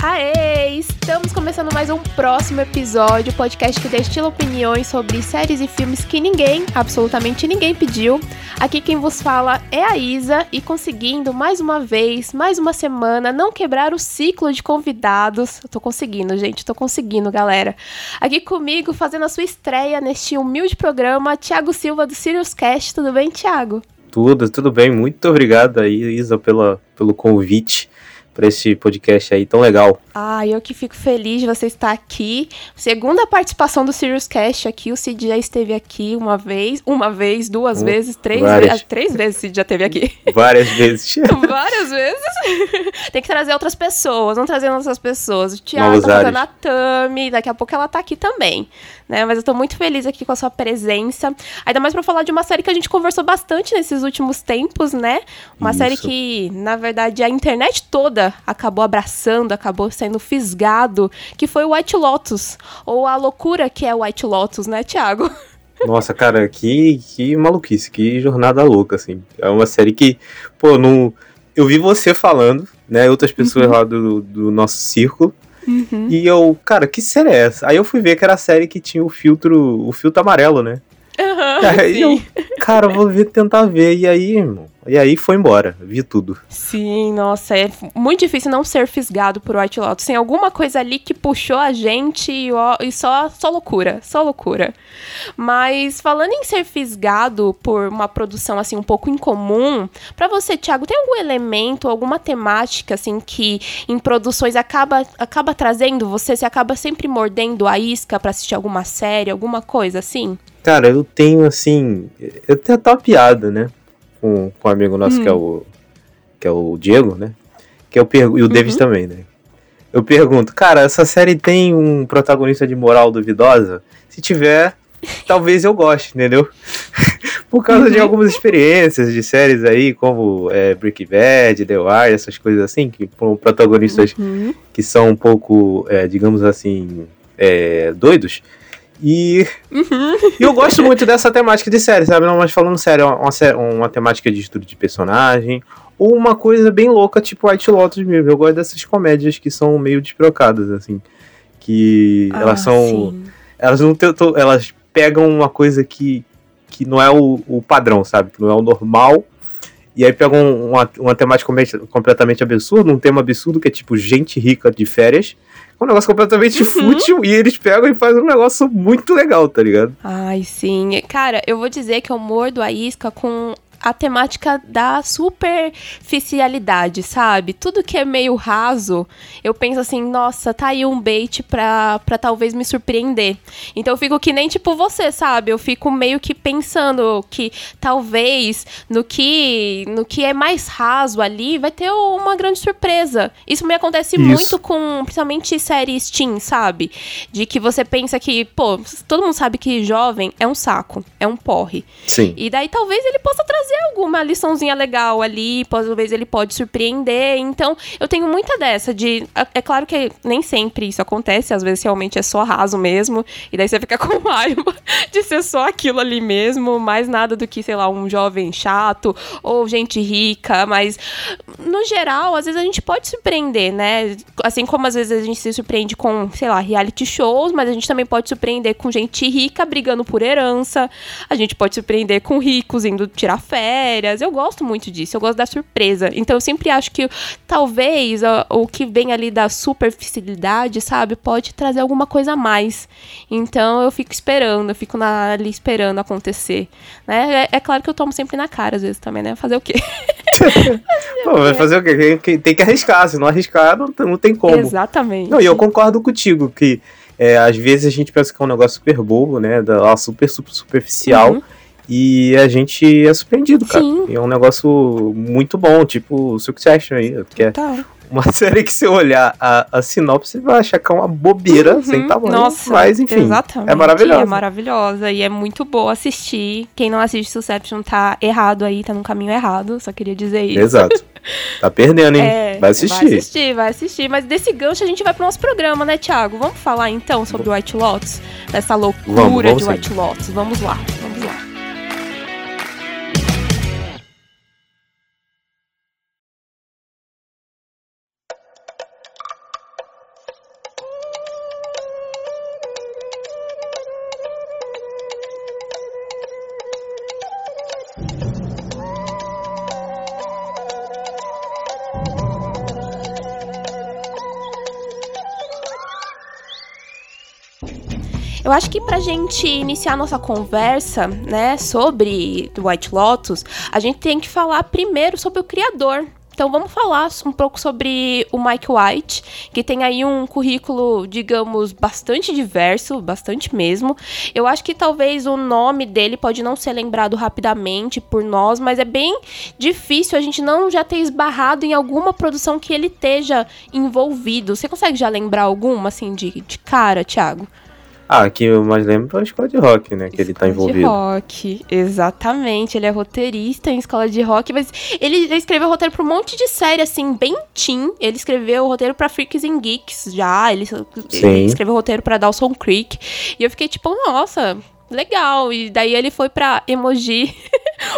Aê! Estamos começando mais um próximo episódio, podcast que destila opiniões sobre séries e filmes que ninguém, absolutamente ninguém pediu. Aqui quem vos fala é a Isa e conseguindo mais uma vez, mais uma semana, não quebrar o ciclo de convidados. Tô conseguindo, gente, tô conseguindo, galera. Aqui comigo, fazendo a sua estreia neste humilde programa, Thiago Silva do Sirius Cast. Tudo bem, Thiago? Tudo, tudo bem. Muito obrigado aí, Isa, pela, pelo convite para esse podcast aí tão legal. Ah, eu que fico feliz de você estar aqui. Segunda participação do Sirius Cast aqui. O Cid já esteve aqui uma vez, uma vez, duas um, vezes, três vezes. Três vezes o Cid já esteve aqui. Várias vezes. Várias vezes. Tem que trazer outras pessoas, não trazer outras pessoas. O Thiago tá a Tami, daqui a pouco ela tá aqui também. Né? Mas eu tô muito feliz aqui com a sua presença. Ainda mais para falar de uma série que a gente conversou bastante nesses últimos tempos, né? Uma Isso. série que, na verdade, a internet toda acabou abraçando, acabou sendo fisgado, que foi o White Lotus. Ou a loucura que é o White Lotus, né, Thiago? Nossa, cara, que, que maluquice, que jornada louca, assim. É uma série que, pô, não. Eu vi você falando, né? Outras pessoas uhum. lá do, do nosso círculo. Uhum. E eu, cara, que série é essa? Aí eu fui ver que era a série que tinha o filtro, o filtro amarelo, né? Uhum, aí eu, cara, vou ver, tentar ver. E aí, irmão, e aí foi embora, vi tudo. Sim, nossa, é muito difícil não ser fisgado por White Lotus. Tem alguma coisa ali que puxou a gente e, e só, só loucura, só loucura. Mas falando em ser fisgado por uma produção assim um pouco incomum, para você, Thiago, tem algum elemento, alguma temática assim que em produções acaba acaba trazendo você, você acaba sempre mordendo a isca para assistir alguma série, alguma coisa assim? Cara, eu tenho assim, eu tenho até uma piada, né? com, com um amigo nosso que é hum. o que é o Diego, né? Que eu pergunto e o uhum. David também, né? Eu pergunto, cara, essa série tem um protagonista de moral duvidosa? Se tiver, talvez eu goste, entendeu? Por causa uhum. de algumas experiências de séries aí, como é, Breaking Bad, The Wire, essas coisas assim, que com protagonistas uhum. que são um pouco, é, digamos assim, é, doidos. E, uhum. eu gosto muito dessa temática de série, sabe? Não, mas falando sério, uma, uma temática de estudo de personagem, ou uma coisa bem louca, tipo White Lotus mesmo. Eu gosto dessas comédias que são meio desprocadas, assim. Que ah, elas são. Sim. Elas não tentam. Elas pegam uma coisa que, que não é o, o padrão, sabe? Que não é o normal. E aí pegam uma, uma temática completamente absurda, um tema absurdo que é tipo gente rica de férias um negócio completamente uhum. fútil e eles pegam e fazem um negócio muito legal, tá ligado? Ai, sim. Cara, eu vou dizer que eu mordo a isca com a temática da superficialidade, sabe? Tudo que é meio raso, eu penso assim, nossa, tá aí um bait pra, pra talvez me surpreender. Então eu fico que nem tipo você, sabe? Eu fico meio que pensando que talvez no que no que é mais raso ali vai ter uma grande surpresa. Isso me acontece Isso. muito com principalmente séries teen, sabe? De que você pensa que, pô, todo mundo sabe que jovem é um saco, é um porre. Sim. E daí talvez ele possa trazer alguma liçãozinha legal ali, talvez ele pode surpreender. Então, eu tenho muita dessa de. É claro que nem sempre isso acontece, às vezes realmente é só raso mesmo, e daí você fica com raiva de ser só aquilo ali mesmo, mais nada do que, sei lá, um jovem chato ou gente rica, mas no geral, às vezes a gente pode surpreender, né? Assim como às vezes a gente se surpreende com, sei lá, reality shows, mas a gente também pode surpreender com gente rica brigando por herança, a gente pode surpreender com ricos indo tirar férias férias. Eu gosto muito disso, eu gosto da surpresa. Então eu sempre acho que talvez o, o que vem ali da superficialidade, sabe, pode trazer alguma coisa a mais. Então eu fico esperando, eu fico na, ali esperando acontecer. Né? É, é, claro que eu tomo sempre na cara, às vezes também, né? Fazer o quê? Pô, vai fazer o quê? Tem que arriscar, se não arriscar, não, não tem como. Exatamente. Não, e eu concordo contigo que. É, às vezes a gente pensa que é um negócio super bobo, né? Da, super, super superficial. Uhum. E a gente é surpreendido, cara. Sim. E é um negócio muito bom, tipo Succession aí, que é tá. uma série que se olhar a, a sinopse vai achar que é uma bobeira uhum. sem tamanho. Nossa, mas enfim, exatamente. é maravilhosa. É maravilhosa e é muito boa assistir. Quem não assiste Succession tá errado aí, tá no caminho errado, só queria dizer isso. Exato. Tá perdendo, hein? É, vai assistir. Vai assistir, vai assistir. Mas desse gancho a gente vai pro nosso programa, né, Thiago? Vamos falar então sobre o White Lotus? Dessa loucura vamos, vamos de White Lotus. Vamos lá, vamos lá. Eu acho que pra gente iniciar nossa conversa, né, sobre White Lotus, a gente tem que falar primeiro sobre o criador então vamos falar um pouco sobre o Mike White, que tem aí um currículo, digamos, bastante diverso, bastante mesmo. Eu acho que talvez o nome dele pode não ser lembrado rapidamente por nós, mas é bem difícil a gente não já ter esbarrado em alguma produção que ele esteja envolvido. Você consegue já lembrar alguma, assim, de, de cara, Thiago? Ah, que eu mais lembro é a escola de rock, né? Que escola ele tá envolvido. Escola de rock, exatamente. Ele é roteirista em escola de rock, mas ele escreveu roteiro pra um monte de série, assim, bem teen. Ele escreveu roteiro pra Freaks and Geeks já. Ele, ele escreveu roteiro pra Dawson Creek. E eu fiquei tipo, nossa, legal. E daí ele foi pra Emoji,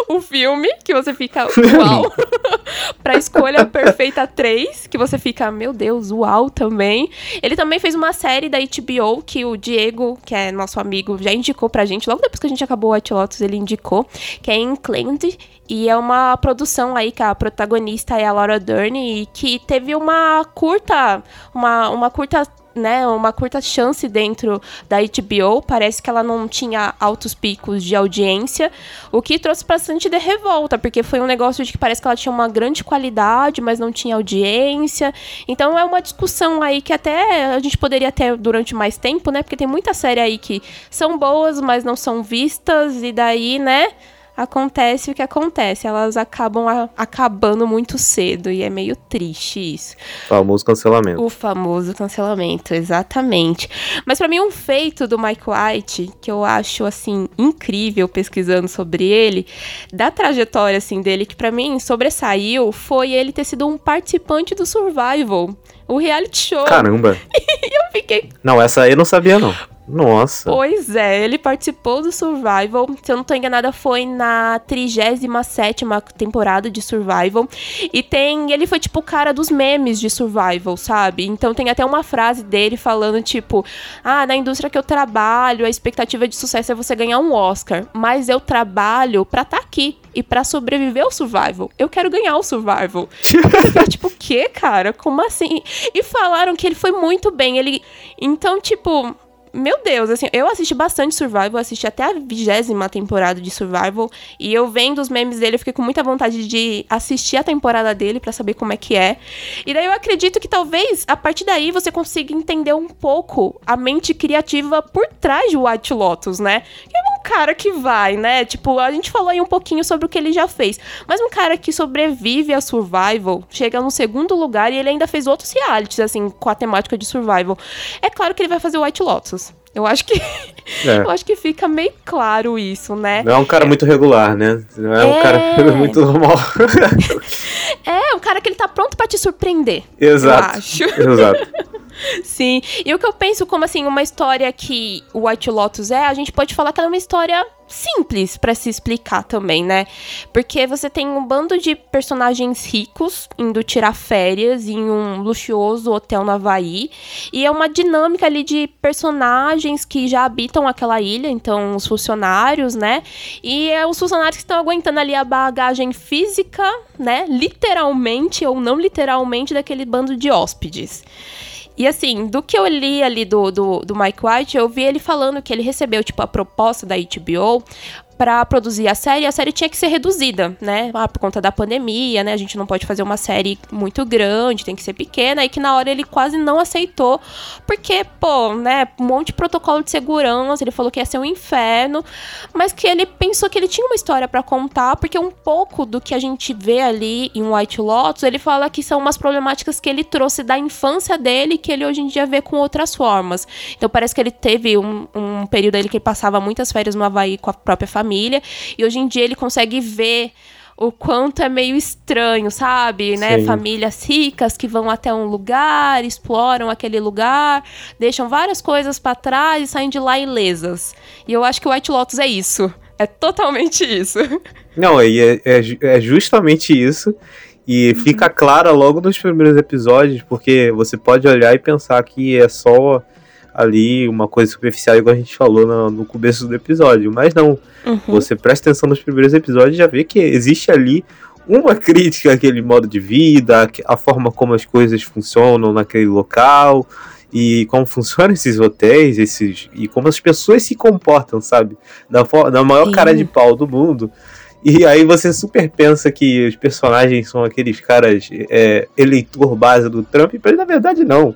o filme, que você fica uau. pra Escolha Perfeita 3, que você fica, meu Deus, uau também. Ele também fez uma série da HBO que o Diego, que é nosso amigo, já indicou pra gente. Logo depois que a gente acabou o White Lotus, ele indicou, que é em Cleland. E é uma produção aí que a protagonista é a Laura Dern e que teve uma curta, uma, uma curta né, uma curta chance dentro da HBO. Parece que ela não tinha altos picos de audiência, o que trouxe bastante de revolta, porque foi um negócio de que parece que ela tinha uma grande qualidade, mas não tinha audiência. Então é uma discussão aí que até a gente poderia ter durante mais tempo, né? Porque tem muita série aí que são boas, mas não são vistas, e daí, né? Acontece o que acontece. Elas acabam a, acabando muito cedo e é meio triste isso. O famoso cancelamento. O famoso cancelamento, exatamente. Mas para mim um feito do Mike White que eu acho assim incrível pesquisando sobre ele, da trajetória assim dele que para mim sobressaiu foi ele ter sido um participante do Survival, o reality show. Caramba. e eu fiquei Não, essa aí eu não sabia não. Nossa. Pois é, ele participou do Survival. Se eu não tô enganada, foi na 37 temporada de Survival. E tem. Ele foi tipo o cara dos memes de Survival, sabe? Então tem até uma frase dele falando, tipo: Ah, na indústria que eu trabalho, a expectativa de sucesso é você ganhar um Oscar. Mas eu trabalho pra estar tá aqui e para sobreviver ao survival. Eu quero ganhar o survival. eu tipo, o quê, cara? Como assim? E falaram que ele foi muito bem. Ele então, tipo, meu Deus, assim, eu assisti bastante Survival, assisti até a vigésima temporada de Survival, e eu vendo os memes dele, eu fiquei com muita vontade de assistir a temporada dele para saber como é que é. E daí eu acredito que talvez, a partir daí, você consiga entender um pouco a mente criativa por trás de White Lotus, né? Que é cara que vai, né? Tipo, a gente falou aí um pouquinho sobre o que ele já fez, mas um cara que sobrevive a Survival, chega no segundo lugar e ele ainda fez outros realities, assim, com a temática de Survival. É claro que ele vai fazer White Lotus. Eu acho que é. eu acho que fica meio claro isso, né? Não é um cara muito regular, né? Não é, é... um cara muito normal. é, um cara que ele tá pronto para te surpreender. Exato. Exato. Sim. E o que eu penso como assim, uma história que o White Lotus é, a gente pode falar que ela é uma história simples para se explicar também, né? Porque você tem um bando de personagens ricos indo tirar férias em um luxuoso hotel no Havaí. E é uma dinâmica ali de personagens que já habitam aquela ilha, então os funcionários, né? E é os funcionários que estão aguentando ali a bagagem física, né? Literalmente ou não literalmente daquele bando de hóspedes. E assim, do que eu li ali do, do, do Mike White, eu vi ele falando que ele recebeu, tipo, a proposta da HBO para produzir a série, a série tinha que ser reduzida, né? Ah, por conta da pandemia, né? A gente não pode fazer uma série muito grande, tem que ser pequena. E que na hora ele quase não aceitou, porque, pô, né? Um monte de protocolo de segurança. Ele falou que ia ser um inferno, mas que ele pensou que ele tinha uma história para contar, porque um pouco do que a gente vê ali em White Lotus, ele fala que são umas problemáticas que ele trouxe da infância dele, que ele hoje em dia vê com outras formas. Então parece que ele teve um, um período ali que ele passava muitas férias no Havaí com a própria família família. E hoje em dia ele consegue ver o quanto é meio estranho, sabe? Né? Famílias ricas que vão até um lugar, exploram aquele lugar, deixam várias coisas para trás e saem de lá ilesas. E eu acho que o White Lotus é isso. É totalmente isso. Não, é, é, é justamente isso. E uhum. fica claro logo nos primeiros episódios, porque você pode olhar e pensar que é só ali uma coisa superficial, igual a gente falou no, no começo do episódio. Mas não. Uhum. Você presta atenção nos primeiros episódios e já vê que existe ali uma crítica àquele modo de vida, a forma como as coisas funcionam naquele local. e como funcionam esses hotéis, esses e como as pessoas se comportam, sabe? Da, da maior Sim. cara de pau do mundo. E aí você super pensa que os personagens são aqueles caras é, eleitor base do Trump, mas na verdade não.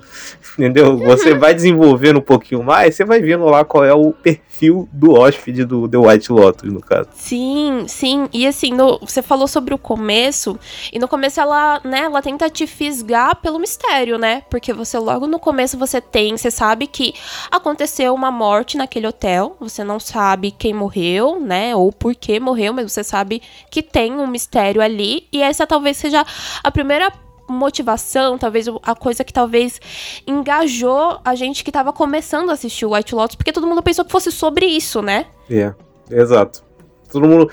Entendeu? Você vai desenvolvendo um pouquinho mais, você vai vendo lá qual é o perfil do hóspede do The White Lotus, no caso. Sim, sim. E assim, no, você falou sobre o começo, e no começo ela, né, ela tenta te fisgar pelo mistério, né? Porque você logo no começo você tem, você sabe que aconteceu uma morte naquele hotel, você não sabe quem morreu, né? Ou por que morreu, mas você sabe que tem um mistério ali e essa talvez seja a primeira motivação, talvez a coisa que talvez engajou a gente que tava começando a assistir o White Lotus, porque todo mundo pensou que fosse sobre isso, né? É, exato. Todo mundo,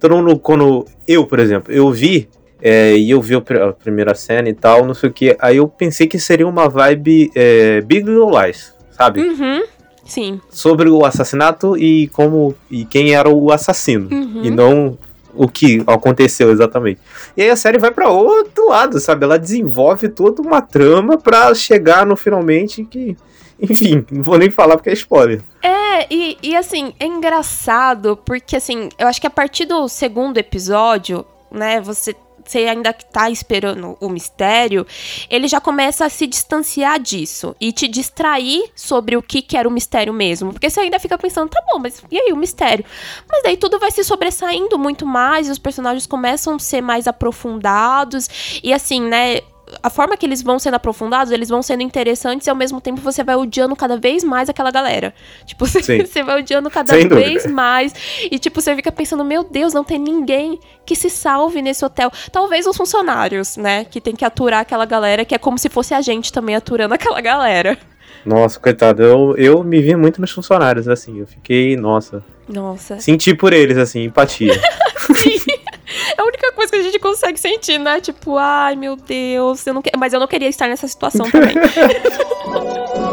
todo mundo, quando eu, por exemplo, eu vi é, e eu vi a primeira cena e tal, não sei o que, aí eu pensei que seria uma vibe é, Big Little Lies, sabe? Uhum. Sim. Sobre o assassinato e como e quem era o assassino. Uhum. E não o que aconteceu exatamente. E aí a série vai para outro lado, sabe? Ela desenvolve toda uma trama para chegar no finalmente que. Enfim, não vou nem falar porque é spoiler. É, e, e assim, é engraçado porque assim, eu acho que a partir do segundo episódio, né, você você ainda tá esperando o mistério, ele já começa a se distanciar disso e te distrair sobre o que, que era o mistério mesmo. Porque você ainda fica pensando, tá bom, mas e aí o mistério? Mas daí tudo vai se sobressaindo muito mais, e os personagens começam a ser mais aprofundados, e assim, né? A forma que eles vão sendo aprofundados, eles vão sendo interessantes e ao mesmo tempo você vai odiando cada vez mais aquela galera. Tipo, você, você vai odiando cada Sem vez dúvida. mais. E, tipo, você fica pensando, meu Deus, não tem ninguém que se salve nesse hotel. Talvez os funcionários, né? Que tem que aturar aquela galera, que é como se fosse a gente também aturando aquela galera. Nossa, coitado, eu, eu me vi muito nos funcionários, assim. Eu fiquei, nossa. Nossa. Senti por eles, assim, empatia. Sim. É a única coisa que a gente consegue sentir, né? Tipo, ai meu Deus, eu não que... mas eu não queria estar nessa situação também.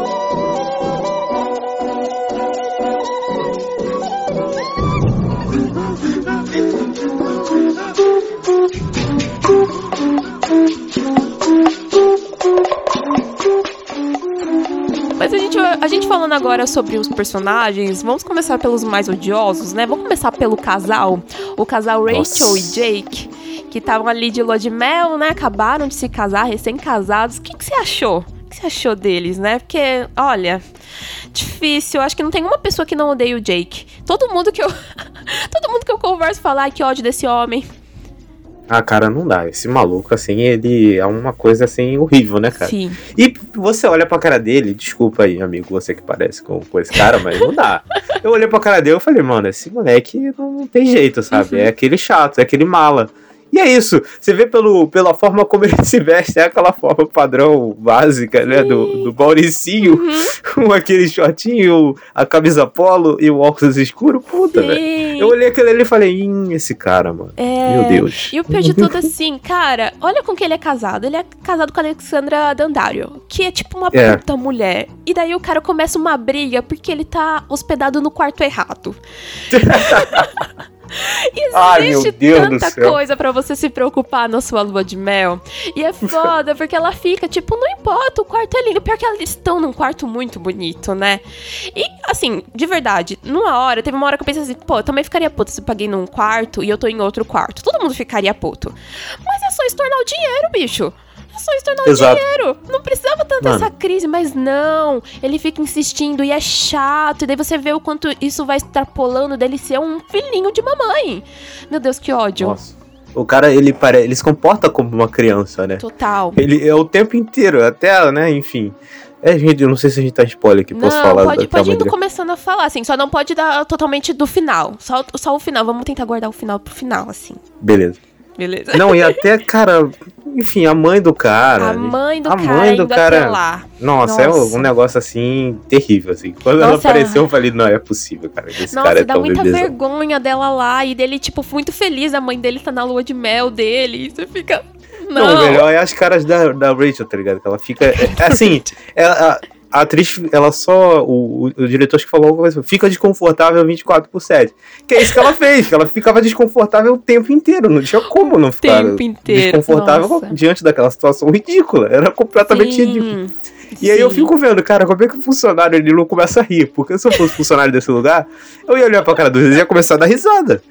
Mas a gente, a gente falando agora sobre os personagens, vamos começar pelos mais odiosos, né? Vamos começar pelo casal. O casal Rachel Nossa. e Jake, que estavam ali de lua de mel, né? Acabaram de se casar, recém-casados. O que, que você achou? O que você achou deles, né? Porque, olha, difícil. Acho que não tem uma pessoa que não odeia o Jake. Todo mundo que eu. todo mundo que eu converso fala, ai, que ódio desse homem. Ah, cara, não dá. Esse maluco, assim, ele é uma coisa, assim, horrível, né, cara? Sim. E você olha pra cara dele, desculpa aí, amigo, você que parece com, com esse cara, mas não dá. Eu olhei pra cara dele e falei, mano, esse moleque não tem jeito, sabe? Uhum. É aquele chato, é aquele mala. E é isso. Você vê pelo, pela forma como ele se veste, é aquela forma padrão básica, né? Do, do Mauricinho, uhum. com aquele shortinho, a camisa polo e o óculos escuro. Puta, velho. Eu olhei aquele ali e falei, hum, esse cara, mano. É... Meu Deus. E o pior de tudo assim, cara, olha com quem ele é casado. Ele é casado com a Alexandra Dandario, que é tipo uma é. puta mulher. E daí o cara começa uma briga porque ele tá hospedado no quarto errado. Existe Ai, tanta coisa para você se preocupar na sua lua de mel. E é foda, porque ela fica, tipo, não importa, o quarto é lindo. Pior que elas estão num quarto muito bonito, né? E, assim, de verdade, numa hora, teve uma hora que eu pensei assim, pô, eu também ficaria puta se eu paguei num quarto e eu tô em outro quarto. Todo mundo ficaria puto. Mas é só estornar o dinheiro, bicho. Só estornar Exato. dinheiro. Não precisava tanto dessa crise, mas não. Ele fica insistindo e é chato. E daí você vê o quanto isso vai extrapolando dele ser um filhinho de mamãe. Meu Deus, que ódio. Nossa. O cara, ele, pare... ele se comporta como uma criança, né? Total. Ele é o tempo inteiro, até, né, enfim. É, gente, eu não sei se a gente tá spoiler aqui, posso não, falar. Pode, pode ir começando a falar, assim, só não pode dar totalmente do final. Só, só o final, vamos tentar guardar o final pro final, assim. Beleza. Beleza. Não, e até, cara, enfim, a mãe do cara. A mãe do a cara. Mãe do cara. Lá. Nossa, Nossa, é um negócio assim terrível, assim. Quando Nossa, ela apareceu, eu falei, não, é possível, cara. Esse Nossa, cara é dá muita vergonha dela lá e dele, tipo, muito feliz. A mãe dele tá na lua de mel dele. E você fica. Não, não melhor é as caras da, da Rachel, tá ligado? Que ela fica. É, assim, ela, a atriz, ela só. O, o, diretor acho que falou alguma coisa, fica desconfortável 24 por 7. Que é isso que ela fez, que ela ficava desconfortável o tempo inteiro. Não tinha como não ficar tempo inteiro, desconfortável nossa. diante daquela situação ridícula. Era completamente Sim. ridículo. E aí eu Sim. fico vendo, cara, como é que o funcionário ele não começa a rir? Porque se eu fosse funcionário desse lugar, eu ia olhar pra cara deles e ia começar a dar risada.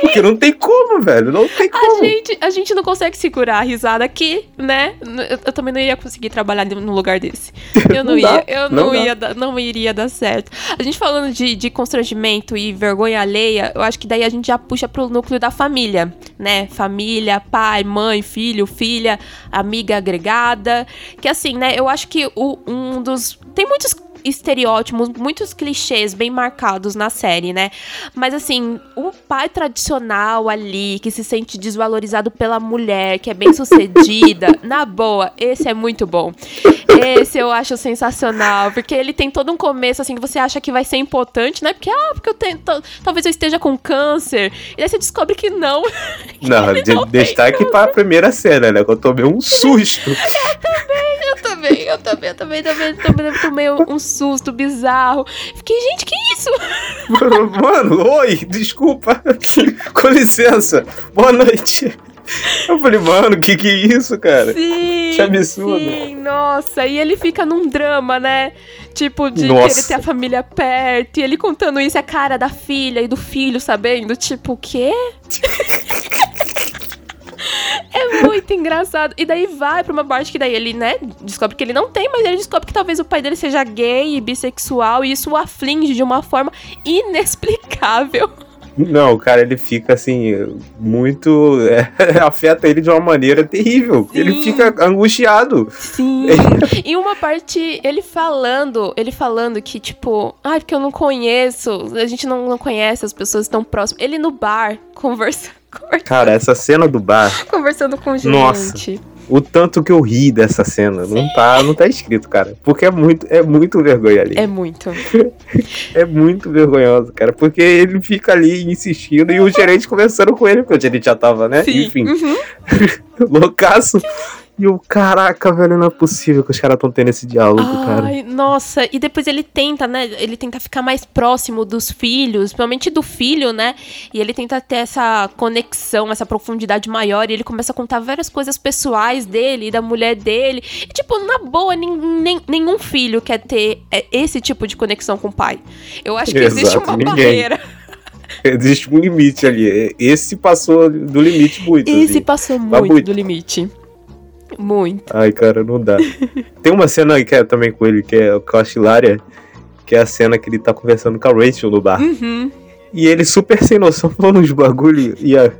Porque não tem como, velho. Não tem A como. gente, a gente não consegue segurar a risada aqui, né? Eu, eu também não ia conseguir trabalhar num lugar desse. Eu não, Não dá, ia, eu não não, dá. ia, dar- não iria dar certo. A gente falando de, de constrangimento e vergonha alheia, eu acho que daí a gente já puxa pro núcleo da família, né? Família, pai, mãe, filho, filha, amiga agregada. Que assim, né? Eu acho que o, um dos. Tem muitos estereótipos, muitos clichês bem marcados na série, né? Mas assim, o pai tradicional ali, que se sente desvalorizado pela mulher, que é bem sucedida, na boa, esse é muito bom. Esse eu acho sensacional, porque ele tem todo um começo assim que você acha que vai ser importante, né? Porque ah, porque eu tenho, tal- talvez eu esteja com câncer. E aí você descobre que não. Não, Ele de, não destaque pra primeira cena, né? Que eu tomei um susto. Eu também, eu também, eu também, também, também tomei um susto bizarro. Fiquei, gente, que isso? Mano, oi, desculpa. Com licença. Boa noite. Eu falei, mano, que que é isso, cara? Sim. Que absurdo. Sim, nossa. E ele fica num drama, né? Tipo, de Nossa. querer ter a família perto. E ele contando isso, a cara da filha e do filho, sabendo? Tipo, o quê? É muito engraçado. E daí vai pra uma parte que daí ele, né, descobre que ele não tem, mas ele descobre que talvez o pai dele seja gay e bissexual, e isso o aflige de uma forma inexplicável. Não, cara, ele fica assim, muito. é, afeta ele de uma maneira terrível. Sim. Ele fica angustiado. Sim. e uma parte, ele falando, ele falando que, tipo, ai, porque eu não conheço, a gente não, não conhece as pessoas tão próximas. Ele no bar, conversa, conversa- Cara, essa cena do bar, conversando com gente. Nossa. o tanto que eu ri dessa cena, não tá, não tá escrito, cara. Porque é muito, é muito vergonha ali. É muito. É muito vergonhoso, cara. Porque ele fica ali insistindo e o gerente conversando com ele, porque o gerente já tava, né? Sim. Enfim, Uhum. loucaço. E o caraca, velho, não é possível que os caras tão tendo esse diálogo, cara. Ai, nossa, e depois ele tenta, né? Ele tenta ficar mais próximo dos filhos, principalmente do filho, né? E ele tenta ter essa conexão, essa profundidade maior. E ele começa a contar várias coisas pessoais dele, e da mulher dele. E, tipo, na boa, nin- nem- nenhum filho quer ter é, esse tipo de conexão com o pai. Eu acho que existe Exato, uma ninguém. barreira. Existe um limite ali. Esse passou do limite muito. Esse assim. passou muito, muito. do limite. Muito. Ai, cara, não dá. Tem uma cena que é também com ele, que é com a Hilária, que é a cena que ele tá conversando com a Rachel no bar. Uhum. E ele super sem noção falando uns bagulho e a,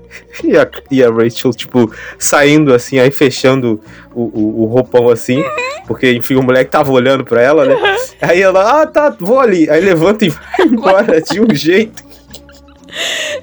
e a, e a Rachel, tipo, saindo assim, aí fechando o, o, o roupão assim, porque enfim, o moleque tava olhando pra ela, né? Aí ela, ah, tá, vou ali. Aí levanta e vai embora de um jeito.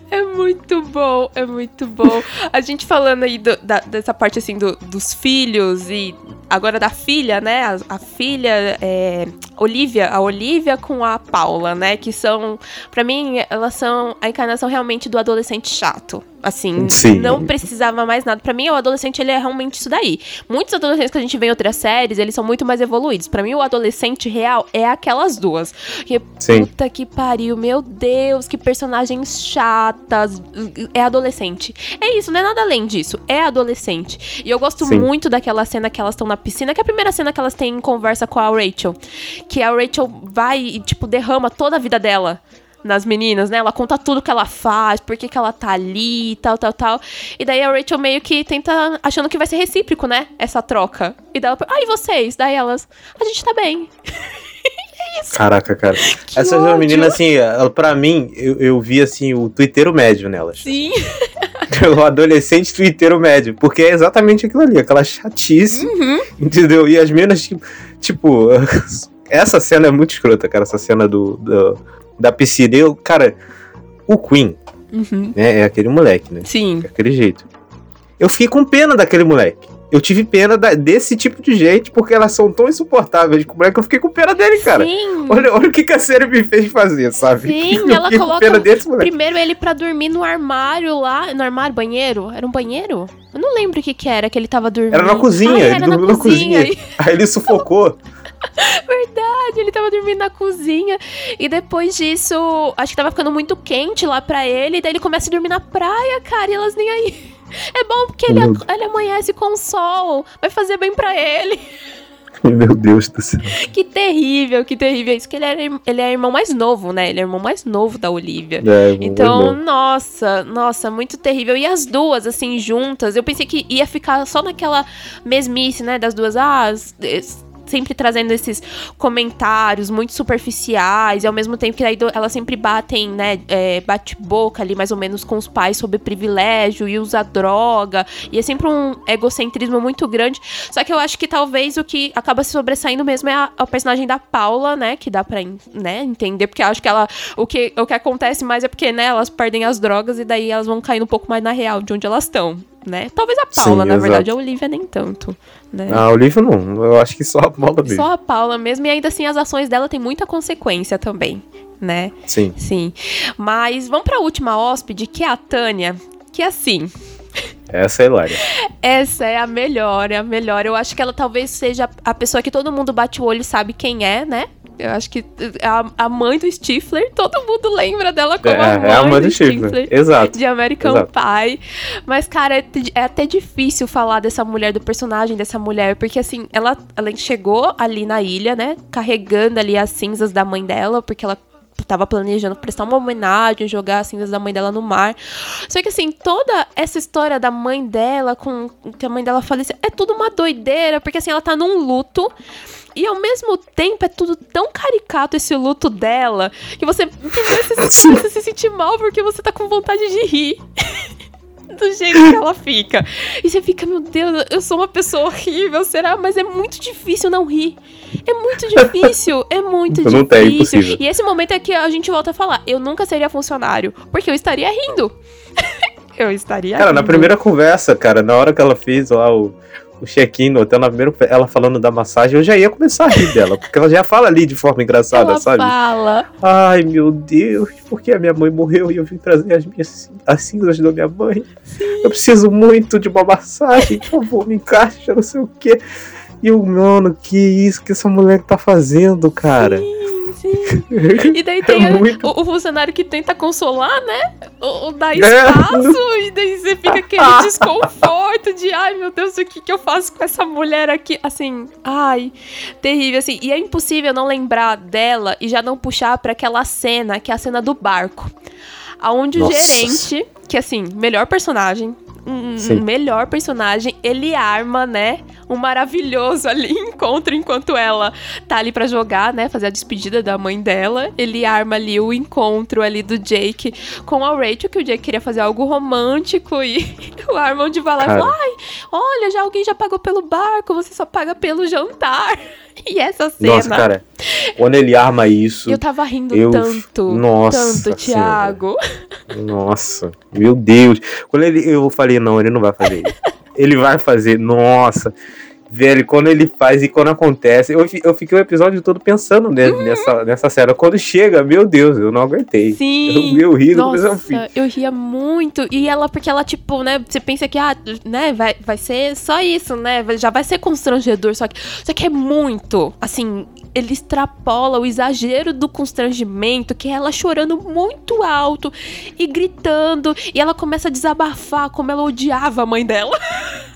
É muito bom, é muito bom. A gente falando aí do- da- dessa parte assim do- dos filhos e agora da filha, né? A, a filha é, Olivia, a Olivia com a Paula, né? Que são, pra mim, elas são a encarnação realmente do adolescente chato. Assim, Sim. não precisava mais nada. Pra mim, o adolescente, ele é realmente isso daí. Muitos adolescentes que a gente vê em outras séries, eles são muito mais evoluídos. Pra mim, o adolescente real é aquelas duas. Que Sim. Puta que pariu, meu Deus, que personagens chatas. É adolescente. É isso, não é nada além disso. É adolescente. E eu gosto Sim. muito daquela cena que elas estão na piscina, que é a primeira cena que elas têm em conversa com a Rachel. Que a Rachel vai e, tipo, derrama toda a vida dela. Nas meninas, né? Ela conta tudo que ela faz, por que, que ela tá ali, tal, tal, tal. E daí a Rachel meio que tenta, achando que vai ser recíproco, né? Essa troca. E daí ela, ah, e vocês? Daí elas, a gente tá bem. Caraca, cara. Essas duas ódio. meninas, assim, pra mim, eu, eu vi, assim, o twitteiro médio nelas. Sim. o adolescente twitteiro médio. Porque é exatamente aquilo ali, aquela chatice, Uhum. entendeu? E as meninas, tipo, tipo, essa cena é muito escrota, cara, essa cena do, do- da piscina. Eu, cara, o Queen, Uhum. né, é aquele moleque, né? Sim. É aquele jeito. Eu fiquei com pena daquele moleque. Eu tive pena da- desse tipo de gente, porque elas são tão insuportáveis com o moleque, eu fiquei com pena dele, cara. Sim. Olha, olha o que, que a série me fez fazer, sabe? Sim, ela coloca pena desse moleque. primeiro ele pra dormir no armário lá. No armário, banheiro? Era um banheiro? Eu não lembro o que que era que ele tava dormindo. Era na cozinha, Ah, ele dormiu na cozinha. cozinha. Aí ele sufocou. Verdade, ele tava dormindo na cozinha. E depois disso, acho que tava ficando muito quente lá pra ele. E daí ele começa a dormir na praia, cara, e elas nem aí. É bom porque ele, Meu ele amanhece com o sol. Vai fazer bem pra ele. Meu Deus do céu. Que terrível, que terrível. Isso que ele, era, ele é irmão mais novo, né? Ele é irmão mais novo da Olivia. É, então, nossa, nossa, muito terrível. E as duas, assim, juntas, eu pensei que ia ficar só naquela mesmice, né? Das duas, ah, sempre trazendo esses comentários muito superficiais, e ao mesmo tempo que daí elas sempre batem, né, é, bate-boca ali mais ou menos com os pais sobre privilégio e usa droga, e é sempre um egocentrismo muito grande. Só que eu acho que talvez o que acaba se sobressaindo mesmo é a, a personagem da Paula, né, que dá pra né, entender, porque acho que ela, o que, o que acontece mais é porque, né, elas perdem as drogas e daí elas vão caindo um pouco mais na real de onde elas estão né? Talvez a Paula, Sim, na exato. verdade, a Olivia nem tanto. Né? Ah, a Olivia não, eu acho que só a Paula mesmo. Só a Paula mesmo, e ainda assim as ações dela têm muita consequência também, né? Sim. Sim. Mas vamos para a última hóspede, que é a Tânia, que assim. Essa é Hilária. Essa é a melhor, é a melhor. Eu acho que ela talvez seja a pessoa que todo mundo bate o olho e sabe quem é, né? Eu acho que a, a mãe do Stifler, todo mundo lembra dela como é, a mãe, é a mãe do, do Stifler. Stifler. Exato. De American Exato. Pie. Mas, cara, é, é, até difícil falar dessa mulher, do personagem dessa mulher, porque assim, ela, ela chegou ali na ilha, né? Carregando ali as cinzas da mãe dela, porque ela tava planejando prestar uma homenagem, jogar as cinzas da mãe dela no mar. Só que assim, toda essa história da mãe dela com que a mãe dela faleceu é tudo uma doideira, porque assim, ela tá num luto e ao mesmo tempo é tudo tão caricato esse luto dela que você, você, se, se sente mal porque você tá com vontade de rir. do jeito que ela fica. E você fica, meu Deus, eu sou uma pessoa horrível, será? Mas é muito difícil não rir. É muito difícil, é muito não difícil. Tem, e esse momento é que a gente volta a falar, eu nunca seria funcionário, porque eu estaria rindo. eu estaria Cara, rindo. na primeira conversa, cara, na hora que ela fez lá o o check-in no hotel, na primeira, ela falando da massagem, eu já ia começar a rir dela, porque ela já fala ali de forma engraçada, ela sabe? fala. Ai, meu Deus, porque a minha mãe morreu e eu vim trazer as minhas as cinzas da minha mãe. Sim. Eu preciso muito de uma massagem, por favor, me encaixa, não sei o quê. E o mano, que isso que essa mulher tá fazendo, cara? Sim. E daí tem é muito... o, o, funcionário que tenta consolar, né? O, o dar é. espaço, é. e daí você fica aquele desconforto de ai meu Deus, o que, que eu faço com essa mulher aqui? Assim, ai, terrível, assim. E é impossível não lembrar dela e já não puxar para aquela cena, que é a cena do barco. Aonde o gerente, que assim, melhor personagem, um Sim. melhor personagem, ele arma, né, um maravilhoso ali encontro enquanto ela tá ali para jogar, né, fazer a despedida da mãe dela. Ele arma ali o encontro ali do Jake com a Rachel, que o Jake queria fazer algo romântico e o Armand vai lá e fala, ai, olha, já alguém já pagou pelo barco, você só paga pelo jantar. E essa cena. Nossa, cara, quando ele arma isso. Eu tava rindo eu... tanto. Nossa. Tanto, Thiago. Nossa, meu Deus. Quando ele, eu falei, não, ele não vai fazer isso. ele vai fazer, nossa. Velho, quando ele faz e quando acontece, eu, eu fiquei o episódio todo pensando uhum. nessa, nessa cena. Quando chega, meu Deus, eu não aguentei. Sim. Eu, eu ri Nossa, eu ria muito. E ela, porque ela, tipo, né, você pensa que, ah, né, vai, vai ser só isso, né? Já vai ser constrangedor, só que, só que é muito, assim, ele extrapola o exagero do constrangimento, que é ela chorando muito alto e gritando, e ela começa a desabafar como ela odiava a mãe dela.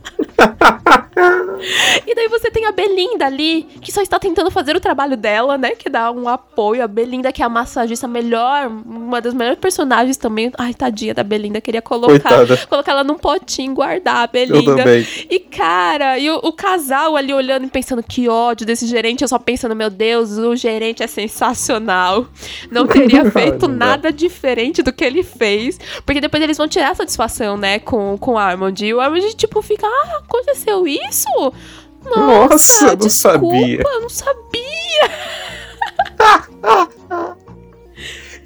e daí você tem a Belinda ali, que só está tentando fazer o trabalho dela, né? Que dá um apoio. A Belinda, que é a massagista melhor, uma das melhores personagens também. Ai, tadinha da Belinda, queria colocar, colocar ela num potinho, guardar a Belinda. Eu também. E cara, e o, o, casal ali olhando e pensando que ódio desse gerente, eu só pensando, meu Deus, o gerente é sensacional. Não teria feito nada diferente do que ele fez. Porque depois eles vão tirar a satisfação, né, com, com o Armand. E o Armand, tipo, fica, ah, aconteceu isso? Nossa, Nossa não desculpa, sabia. Eu não sabia.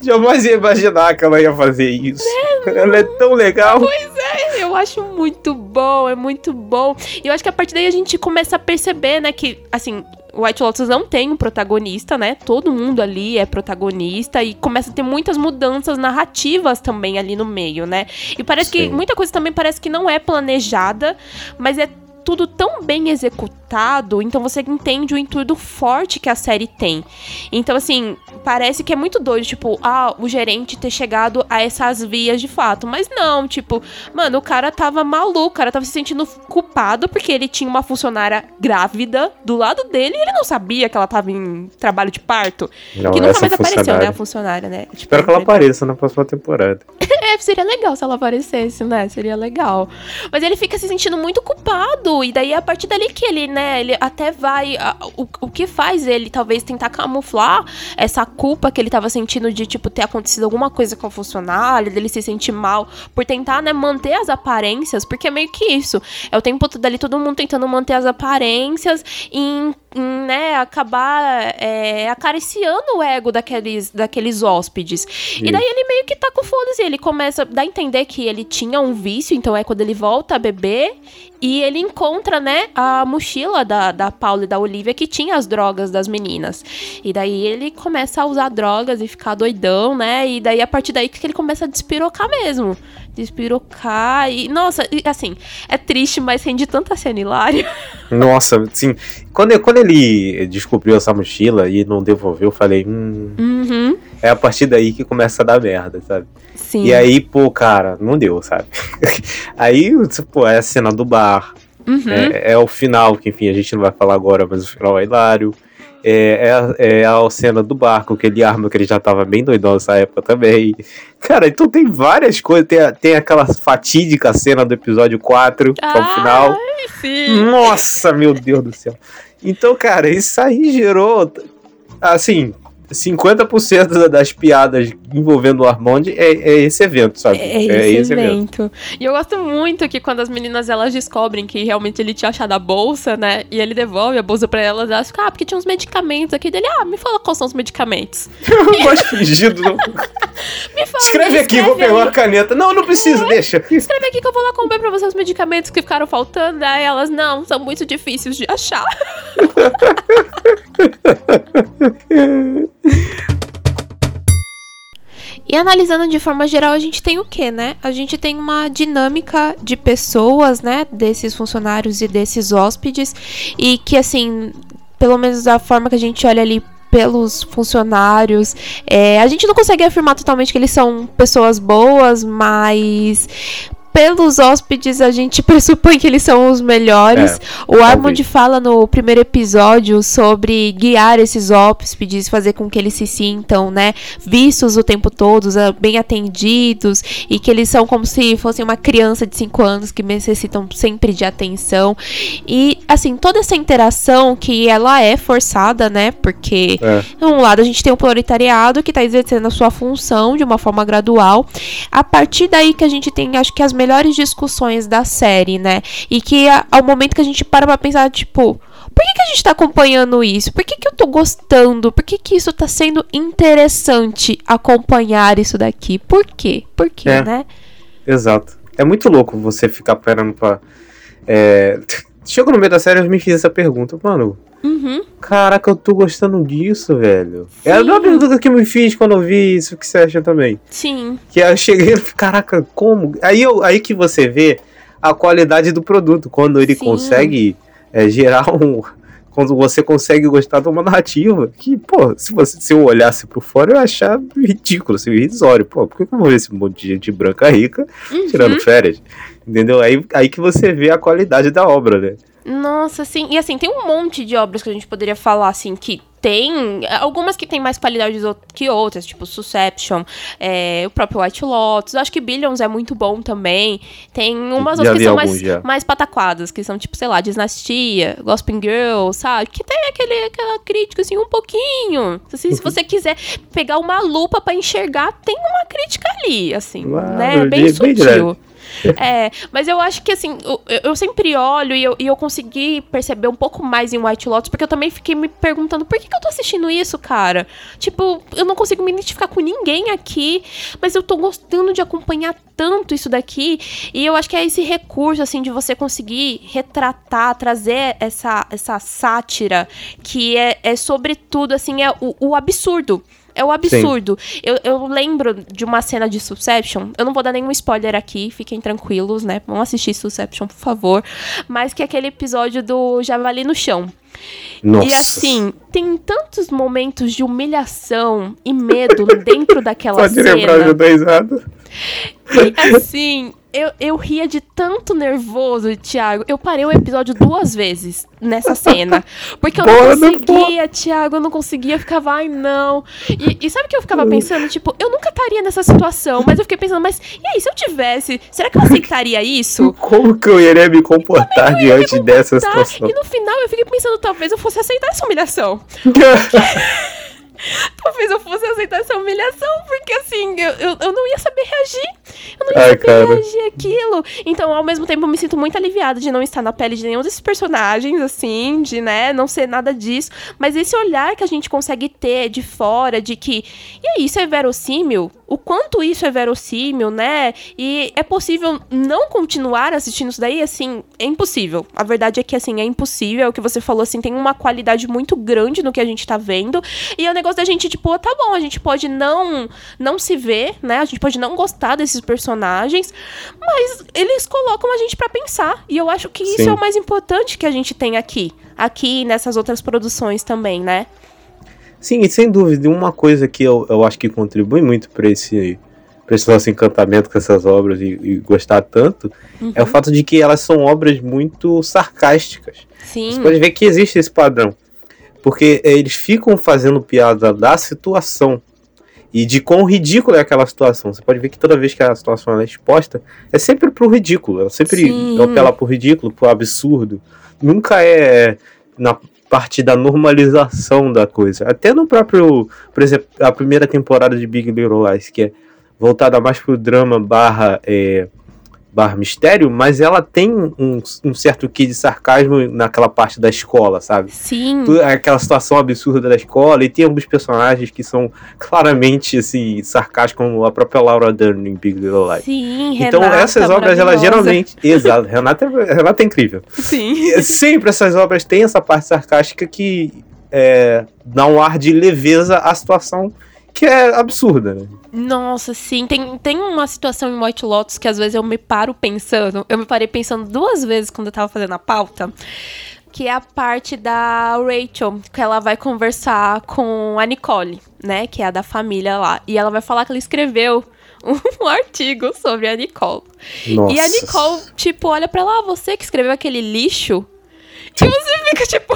Jamais ia imaginar que ela ia fazer isso. É, ela é tão legal. Pois é, eu acho muito bom, é muito bom. E eu acho que a partir daí a gente começa a perceber, né, que, assim, White Lotus não tem um protagonista, né? Todo mundo ali é protagonista e começa a ter muitas mudanças narrativas também ali no meio, né? E parece Sim. que muita coisa também parece que não é planejada, mas é tudo tão bem executado, então você entende o intuito forte que a série tem. Então, assim, parece que é muito doido, tipo, ah, o gerente ter chegado a essas vias de fato. Mas não, tipo, mano, o cara tava maluco, o cara tava se sentindo culpado porque ele tinha uma funcionária grávida do lado dele e ele não sabia que ela tava em trabalho de parto. Não, que nunca mais apareceu, né, a funcionária, né? Tipo, Espero que ela apareça na próxima temporada. é, seria legal se ela aparecesse, né? Seria legal. Mas ele fica se sentindo muito culpado. E daí é a partir dali que ele, né? Ele até vai. a- o, o que faz ele talvez tentar camuflar essa culpa que ele tava sentindo de, tipo, ter acontecido alguma coisa com o funcionário, dele se sentir mal, por tentar, né, manter as aparências, porque é meio que isso. É o tempo todo ali, todo mundo tentando manter as aparências e, né, acabar é, acariciando o ego daqueles, daqueles hóspedes. E daí ele meio que tá com foda-se. Ele começa a entender que ele tinha um vício, então é quando ele volta a beber. E ele encontra, né, a mochila da, da Paula e da Olivia que tinha as drogas das meninas. E daí ele começa a usar drogas e ficar doidão, né? E daí a partir daí que ele começa a despirocar mesmo. Despirocar e. Nossa, e, assim, é triste, mas rende tanta cena hilária. Nossa, assim, quando, quando ele descobriu essa mochila e não devolveu, eu falei, hum, Uhum. é a partir daí que começa a dar merda, sabe? Sim. E aí, pô, cara, não deu, sabe? aí, pô, é a cena do bar, Uhum. é, é o final, que enfim, a gente não vai falar agora, mas o final é hilário. É, é, a- é a cena do barco, que ele arma, que ele já tava bem doidão nessa época também. Cara, então tem várias coisas. Tem, a- tem aquela fatídica cena do episódio 4, que é o final. Sim. Nossa, meu Deus do céu. Então, cara, isso aí gerou. Assim, 50% da- das piadas envolvendo o Armand é, é esse evento, sabe? É esse, evento. E eu gosto muito que quando as meninas elas descobrem que realmente ele tinha achado a bolsa, né? E ele devolve a bolsa pra elas, elas ficam, ah, porque tinha uns medicamentos aqui dele. Ah, me fala quais são os medicamentos. Eu gosto fingido. Não. Me fala. Escreve me aqui, vou escreve pegar aí. uma caneta. Não, não precisa, deixa. Escreve aqui que eu vou lá comprar pra você os medicamentos que ficaram faltando. Aí elas, não, são muito difíceis de achar. E analisando de forma geral, a gente tem o que, né? A gente tem uma dinâmica de pessoas, né? Desses funcionários e desses hóspedes. E que, assim, pelo menos da forma que a gente olha ali pelos funcionários, é, a gente não consegue afirmar totalmente que eles são pessoas boas, mas pelos hóspedes a gente pressupõe que eles são os melhores. É, o Armand fala no primeiro episódio sobre guiar esses hóspedes, fazer com que eles se sintam, né, vistos o tempo todo, ah, bem atendidos e que eles são como se fossem uma criança de 5 anos que necessitam sempre de atenção. E assim, toda essa interação que ela é forçada, né? Porque É. de um lado, a gente tem o proletariado que está exercendo a sua função de uma forma gradual. A partir daí que a gente tem, acho que as melhores discussões da série, né? E que ao momento que a gente para pra pensar, tipo, por que, que a gente tá acompanhando isso? Por que, que eu tô gostando? Por que, que isso tá sendo interessante acompanhar isso daqui? Por quê? Por quê, É. né? Exato. É muito louco você ficar parando pra. É... Chegou no meio da série, eu me fiz essa pergunta. Mano, Uhum. caraca, eu tô gostando disso, velho. É a Sim. mesma pergunta que eu me fiz quando eu vi isso que você acha também. Sim. Que eu cheguei e caraca, como? Aí, eu, aí que você vê a qualidade do produto, quando ele Sim. consegue é, gerar um. Quando você consegue gostar de uma narrativa, que, pô, se, você, se eu olhasse por fora, eu ia achar ridículo, assim, irrisório. Pô, por que que eu vou ver esse monte de gente branca rica Uhum. tirando férias? Entendeu? Aí, aí que você vê a qualidade da obra, né? Nossa, sim. E assim, tem um monte de obras que a gente poderia falar, assim, que tem. Algumas que tem mais qualidade que outras, tipo Susception, é, o próprio White Lotus. Acho que Billions é muito bom também. Tem umas Já outras que são alguns, mais, já. mais pataquadas, que são, tipo, sei lá, Dinastia, Gospel Girl, sabe? Que tem aquele, aquela crítica, assim, um pouquinho. Assim, se você quiser pegar uma lupa pra enxergar, tem uma crítica ali, assim, Claro, né? Bem bem- bem sutil. É, mas eu acho que assim, eu, eu sempre olho e eu, e eu consegui perceber um pouco mais em White Lotus, porque eu também fiquei me perguntando por que, que eu tô assistindo isso, cara? Tipo, eu não consigo me identificar com ninguém aqui, mas eu tô gostando de acompanhar tanto isso daqui. E eu acho que é esse recurso, assim, de você conseguir retratar, trazer essa, essa sátira, que é, é sobretudo, assim, é o, o absurdo. É o absurdo. Eu, eu lembro de uma cena de Succession. Eu não vou dar nenhum spoiler aqui, fiquem tranquilos, né? Vão assistir Succession, por favor. Mas que é aquele episódio do Javali no chão. Nossa. E assim, tem tantos momentos de humilhação e medo dentro daquela Pode cena. lembrar de dar risada. E assim, eu, eu ria de tanto nervoso, Thiago. Eu parei o episódio duas vezes nessa cena. Porque eu não conseguia, Thiago, eu não conseguia. Eu ficava, ai, não. E, e sabe o que eu ficava pensando? Tipo, eu nunca estaria nessa situação, mas eu fiquei pensando, mas e aí, se eu tivesse, será que eu aceitaria isso? Como que eu iria me comportar diante dessa Tá? situação? E no final eu fiquei pensando, talvez eu fosse aceitar essa humilhação. Talvez eu fosse aceitar essa humilhação, porque assim, eu, eu, eu não ia saber reagir. Eu não ia Ai, saber cara. reagir aquilo. Então, ao mesmo tempo, eu me sinto muito aliviada de não estar na pele de nenhum desses personagens, assim, de, né, não ser nada disso. Mas esse olhar que a gente consegue ter de fora, de que, e aí, isso é verossímil? O quanto isso é verossímil, né? E é possível não continuar assistindo isso daí? Assim, é impossível. A verdade é que, assim, é impossível. É o que você falou, assim, tem uma qualidade muito grande no que a gente tá vendo. E é o negócio da gente, tipo, tá bom, a gente pode não, não se ver, né? A gente pode não gostar desses personagens, mas eles colocam a gente pra pensar. E eu acho que isso Sim. é o mais importante que a gente tem aqui. Aqui nessas outras produções também, né? Sim, e sem dúvida, uma coisa que eu, eu acho que contribui muito para esse, pra esse nosso encantamento com essas obras e, e gostar tanto é o fato de que elas são obras muito sarcásticas. Sim. Você pode ver que existe esse padrão. Porque eh, eles ficam fazendo piada da situação e de quão ridícula é aquela situação. Você pode ver que toda vez que a situação é exposta, é sempre pro ridículo. Ela sempre Sim. apela pro ridículo, pro absurdo. Nunca é na parte da normalização da coisa. Até no próprio, por exemplo, a primeira temporada de Big Little Lies, que é voltada mais pro drama barra, é, barra mistério, mas ela tem um, um certo quê de sarcasmo naquela parte da escola, sabe? Sim. Tu- aquela situação absurda da escola, e tem alguns personagens que são claramente assim, sarcásticos, como a própria Laura Dern em Big Little Lies. Sim, Então Renata, essas obras, elas geralmente. Exato, Renata, é- Renata é incrível. Sim. Sempre essas obras têm essa parte sarcástica que é, dá um ar de leveza à situação que é absurda, né? Nossa, sim. Tem, tem uma situação em White Lotus que às vezes eu me paro pensando. Eu me parei pensando duas vezes quando eu tava fazendo a pauta. Que é a parte da Rachel, que ela vai conversar com a Nicole, né? Que é a da família lá. E ela vai falar que ela escreveu um artigo sobre a Nicole. Nossa. E a Nicole, tipo, olha pra lá, você que escreveu aquele lixo. E você fica, tipo,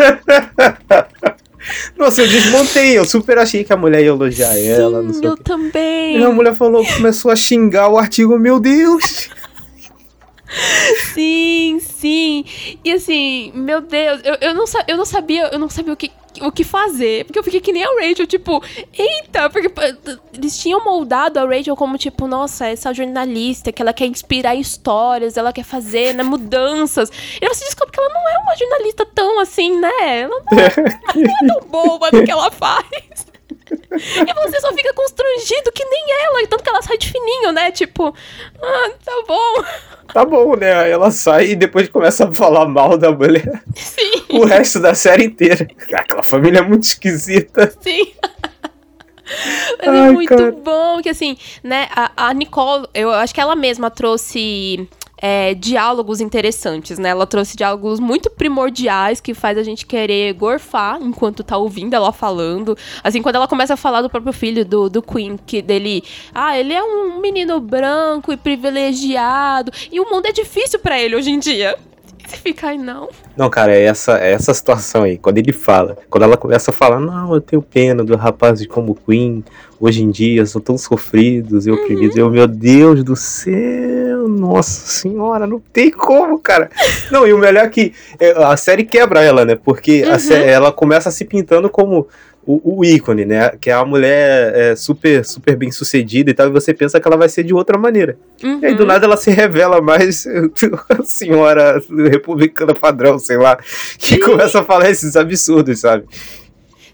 Nossa, eu desmontei, eu super achei que a mulher ia elogiar ela, não sim, sei eu também. E a mulher falou, começou a xingar o artigo, meu Deus! Sim, sim. E assim, meu Deus, eu, eu, não, eu não sabia, eu não sabia o que, o que fazer. Porque eu fiquei que nem a Rachel, tipo, eita, porque eles tinham moldado a Rachel como, tipo, nossa, essa jornalista que ela quer inspirar histórias, ela quer fazer, né, mudanças. E você descobre que ela não é uma jornalista tão assim, né? Ela não é, não é tão boa no que ela faz. E você só fica constrangido que nem ela, tanto que ela sai de fininho, né? Tipo, ah, tá bom. Tá bom, né? Aí ela sai e depois começa a falar mal da mulher Sim. o resto da série inteira. Aquela família é muito esquisita. Sim. Mas é Ai, muito cara. bom que, assim, né, a, a Nicole, eu acho que ela mesma trouxe é, diálogos interessantes, né? Ela trouxe diálogos muito primordiais que faz a gente querer gorfar enquanto tá ouvindo ela falando. Assim, quando ela começa a falar do próprio filho do, do Queen, que dele, ah, ele é um menino branco e privilegiado, e o mundo é difícil pra ele hoje em dia. E fica, ai, não. Não, cara, é essa, é essa situação aí. Quando ele fala, quando ela começa a falar, não, eu tenho pena dos rapazes como o Queen, hoje em dia são tão sofridos e oprimidos. Eu, meu Deus do céu, nossa senhora, não tem como, cara. Não, e o melhor é que é, a série quebra ela, né? Porque a sé- ela começa se pintando como o, o ícone, né? Que é a mulher é, super, super bem sucedida e tal, e você pensa que ela vai ser de outra maneira. E aí do Uhum. nada ela se revela mais a senhora republicana padrão, sei lá, que Sim. começa a falar esses absurdos, sabe?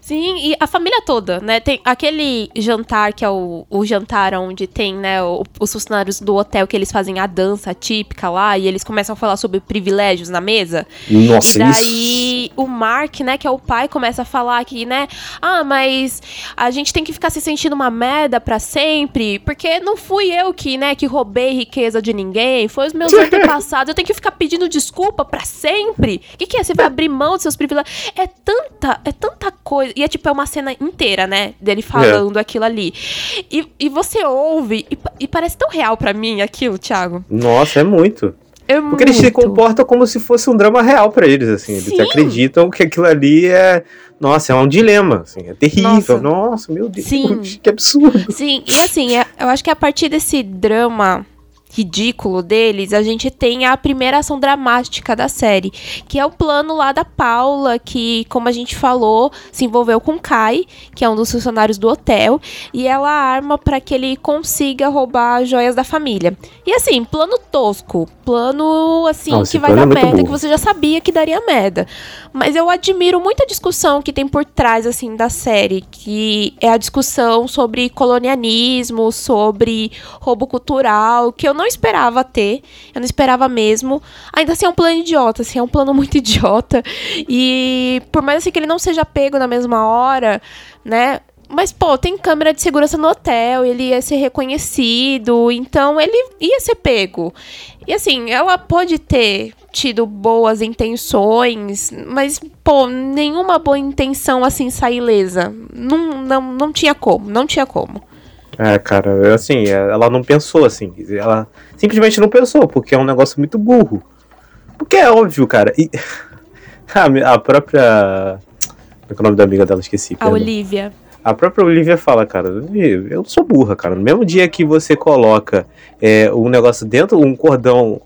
Sim, e a família toda, né? Tem aquele jantar que é o, o jantar onde tem, né, o, os funcionários do hotel que eles fazem a dança típica lá e eles começam a falar sobre privilégios na mesa. Nossa, e daí isso. o Mark, né, que é o pai, começa a falar que, né, ah, mas a gente tem que ficar se sentindo uma merda pra sempre, porque não fui eu que, né, que roubei riqueza de ninguém, foi os meus antepassados, eu tenho que ficar pedindo desculpa pra sempre. O que, que é? Você vai abrir mão dos seus privilégios? É tanta, é tanta coisa. E é tipo, é uma cena inteira, né? Dele falando aquilo ali. E, e você ouve, e, e parece tão real pra mim aquilo, Thiago. Nossa, é muito. É Porque eles se muito. comportam como se fosse um drama real pra eles, assim. Eles Sim. acreditam que aquilo ali é. Nossa, é um dilema, assim. É terrível. Nossa. Nossa, meu Deus, Sim. que absurdo. Sim, e assim, é- eu acho que a partir desse drama ridículo deles, a gente tem a primeira ação dramática da série, que é o plano lá da Paula, que, como a gente falou, se envolveu com o Kai, que é um dos funcionários do hotel, e ela arma para que ele consiga roubar as joias da família. E assim, plano tosco, plano assim que vai dar é merda, que você já sabia que daria merda. Mas eu admiro muito a discussão que tem por trás, assim, da série, que é a discussão sobre colonialismo, sobre roubo cultural, que eu não esperava ter, eu não esperava mesmo. Ainda assim, é um plano idiota, assim, é um plano muito idiota. E por mais assim que ele não seja pego na mesma hora, né? Mas, pô, tem câmera de segurança no hotel, ele ia ser reconhecido, então ele ia ser pego. E assim, ela pode ter tido boas intenções, mas, pô, nenhuma boa intenção assim sai ilesa. Não, não, não tinha como, não tinha como. É, cara, assim, ela não pensou assim. Ela simplesmente não pensou, porque é um negócio muito burro. Porque é óbvio, cara. E a, a própria. Como é que é o nome da amiga dela? Esqueci. A perdão. Olivia. A própria Olivia fala, cara, "Vivi, eu sou burra, cara. No mesmo dia que você coloca é, um negócio dentro, um cordão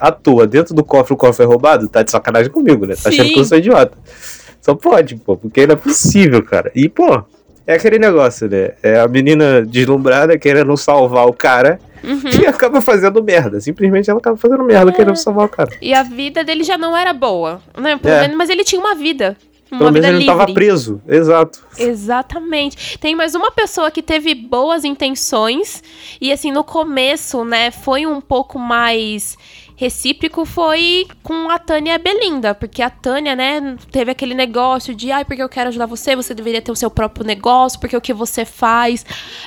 à toa dentro do cofre, o cofre é roubado, tá de sacanagem comigo, né? Tá achando Sim. que eu sou idiota. Só pode, pô, porque não é possível, cara. E, pô, é aquele negócio, né? É a menina deslumbrada querendo salvar o cara Uhum. e acaba fazendo merda. Simplesmente ela acaba fazendo merda querendo salvar o cara. E a vida dele já não era boa, né? É. Mas ele tinha uma vida. Uma Pelo menos ele livre. tava preso. Exato. Exatamente. Tem mais uma pessoa que teve boas intenções e assim no começo, né, foi um pouco mais recíproco foi com a Tânia e a Belinda, porque a Tânia, né, teve aquele negócio de, ai, porque eu quero ajudar você, você deveria ter o seu próprio negócio, porque o que você faz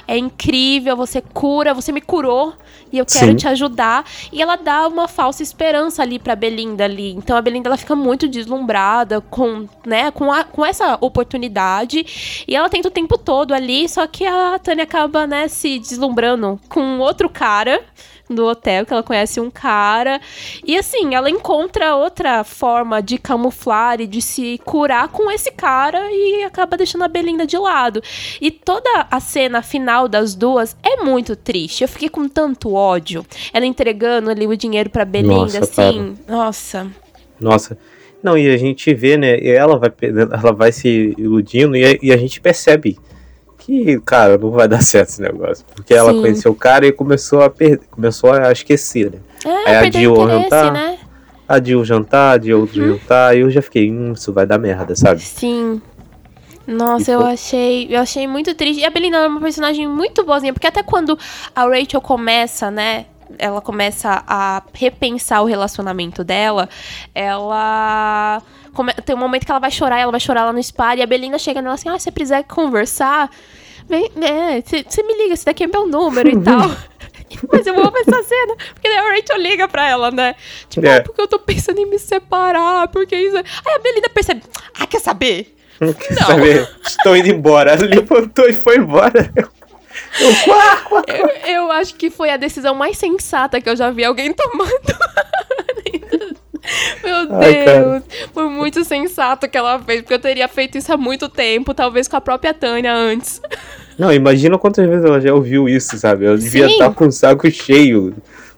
é incrível, você cura, você me curou e eu quero Sim. te ajudar. E ela dá uma falsa esperança ali pra Belinda ali. Então a Belinda ela fica muito deslumbrada com, né, com, a- com essa oportunidade. E ela tenta o tempo todo ali, só que a Tânia acaba, né, se deslumbrando com outro cara do hotel, que ela conhece um cara. E assim, ela encontra outra forma de camuflar e de se curar com esse cara e acaba deixando a Belinda de lado. E toda a cena final das duas é muito triste. Eu fiquei com tanto ódio. Ela entregando ali o dinheiro pra Belinda, Nossa, assim. Nossa. Nossa. Não, e a gente vê, né? Ela vai, ela vai se iludindo e a, e a gente percebe que, cara, não vai dar certo esse negócio. Porque ela Sim. conheceu o cara e começou a perder, começou a esquecer, né? É, Aí a Jill jantar. né? A um jantar, de outro Uhum. jantar, e eu já fiquei, hum, isso vai dar merda, sabe? Sim. Nossa, E eu foi- achei, eu achei muito triste. E a Belinda é uma personagem muito boazinha, porque até quando a Rachel começa, né, ela começa a repensar o relacionamento dela, ela tem um momento que ela vai chorar, ela vai chorar lá no spa, e a Belinda chega nela assim: "Ah, se você precisar conversar, vem, é, você me liga, esse daqui é meu número e tal". Mas eu vou essa cena, porque daí a Rachel liga pra ela, né? Tipo, É. "Ah, porque eu tô pensando em me separar, porque isso. Aí a Belinda percebe, ah, quer saber? Quer Não. saber? Estou indo embora. Ela levantou e foi embora. Quá. Eu, eu acho que foi a decisão mais sensata que eu já vi alguém tomando. Meu Ai. Deus, foi muito sensato que ela fez, porque eu teria feito isso há muito tempo, talvez com a própria Tânia antes. Não, imagina quantas vezes ela já ouviu isso, sabe? Ela devia Sim. estar com o saco cheio.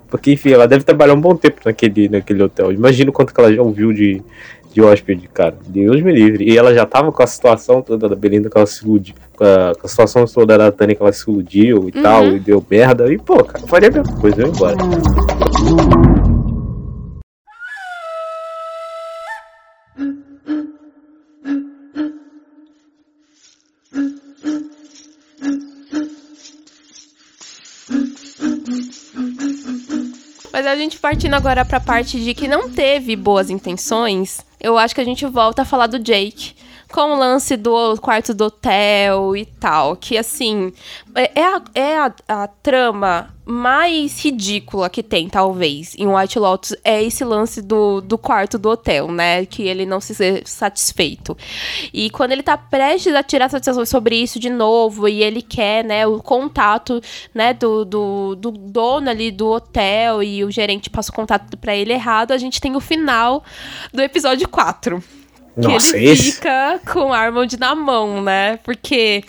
Porque, enfim, ela deve trabalhar um bom tempo naquele, naquele hotel. Imagina quanto que ela já ouviu de, de hóspede, cara. Deus me livre. E ela já tava com a situação toda da Belinda que ela se iludiu. Com a, com a situação toda da Tânia que ela se iludiu e Uhum. tal, e deu merda. E, pô, cara, faria a mesma coisa, eu ia embora. Mas a gente partindo agora pra parte de que não teve boas intenções, eu acho que a gente volta a falar do Jake com o lance do quarto do hotel e tal. Que, assim, é, é, a, é a, a, trama mais ridícula que tem, talvez, em White Lotus. É esse lance do, do quarto do hotel, né? Que ele não se satisfeito. E quando ele tá prestes a tirar satisfação sobre isso de novo, e ele quer, né, o contato, né, do, do, do dono ali do hotel, e o gerente passa o contato para ele errado, a gente tem o final do episódio 4 que Nossa, ele esse? fica com o Armond na mão, né? Porque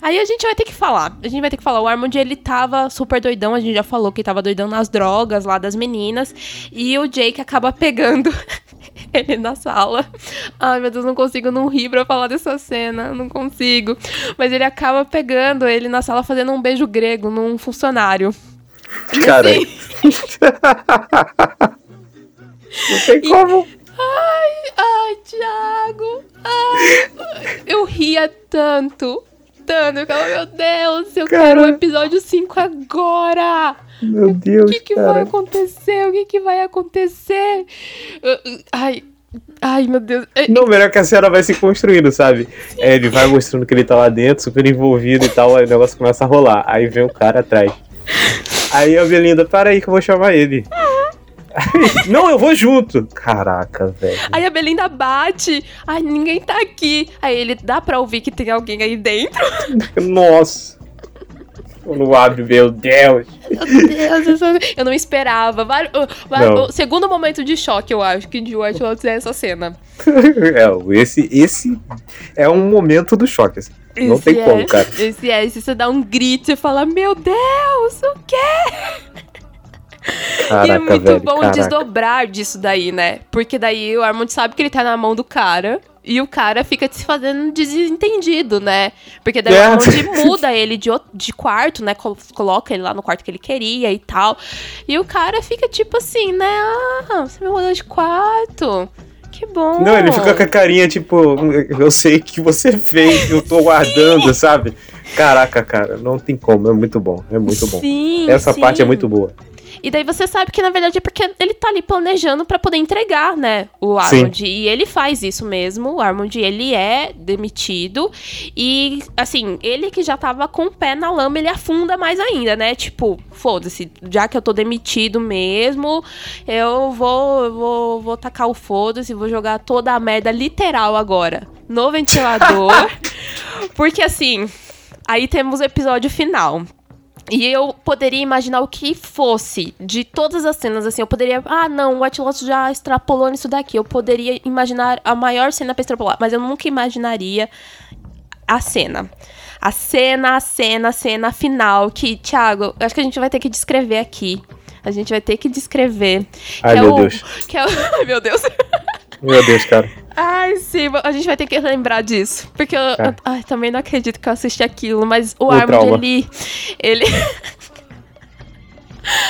aí a gente vai ter que falar. A gente vai ter que falar. O Armond, ele tava super doidão. A gente já falou que ele tava doidão nas drogas lá das meninas. E o Jake acaba pegando ele na sala. Ai, meu Deus, não consigo não rir pra falar dessa cena. Não consigo. Mas ele acaba pegando ele na sala fazendo um beijo grego num funcionário. E Cara. assim- Não tem como. Ai, ai, Thiago. Ai, eu ria tanto. Tanto. Eu falava, meu Deus, eu Cara. quero o episódio 5 agora. Meu O Deus, que, que vai acontecer? O que, que vai acontecer? Ai, ai, meu Deus. É, Não, melhor que a cena vai se construindo, sabe? É, ele vai mostrando que ele tá lá dentro, super envolvido e tal, aí o negócio começa a rolar. Aí vem o cara atrás. Aí a Belinda, para aí que eu vou chamar ele. Não, eu vou junto. Caraca, velho. Aí a Belinda bate. Ai, ninguém tá aqui. Aí ele dá pra ouvir que tem alguém aí dentro. Nossa. Quando abre, meu Deus. Meu Deus, eu só- eu não esperava. Não. O segundo momento de choque, eu acho, que de White Lotus é essa cena. É, esse, esse é um momento do choque. assim. Não Esse tem é, como, cara. Esse é, esse você dá um grito e fala, meu Deus, o quê? Caraca, e é muito velho. bom caraca. desdobrar disso daí, né? Porque daí o Armond sabe que ele tá na mão do cara. E o cara fica se fazendo desentendido, né? Porque daí É. o Armond muda ele de, outro- de quarto, né? Col- Coloca ele lá no quarto que ele queria e tal. E o cara fica tipo assim, né? Ah, você me mudou de quarto. Que bom. Não, ele fica com a carinha tipo, eu sei que você fez, eu tô guardando, sabe? Caraca, cara, não tem como, é muito bom, é muito bom. Sim, Essa sim. parte é muito boa. E daí você sabe que na verdade é porque ele tá ali planejando pra poder entregar, né, o Armond. E ele faz isso mesmo. O Armond, ele é demitido e assim, ele que já tava com o pé na lama, ele afunda mais ainda, né? Tipo, foda-se, já que eu tô demitido mesmo, eu vou eu vou vou tacar o foda-se, vou jogar toda a merda literal agora no ventilador. porque assim, aí temos o episódio final. E eu poderia imaginar o que fosse de todas as cenas, assim. Eu poderia. Ah, não, o White Lotus já extrapolou nisso daqui. Eu poderia imaginar a maior cena pra extrapolar. Mas eu nunca imaginaria a cena. A cena, a cena, a cena final. Que, Thiago, acho que a gente vai ter que descrever aqui. A gente vai ter que descrever. Ai, que é meu o- Deus. Que é o... Ai, meu Deus. Meu Deus, cara. Ai, sim, a gente vai ter que lembrar disso. Porque eu, É. eu- ai, também não acredito que eu assisti aquilo, mas o, O trauma. ele. Ele.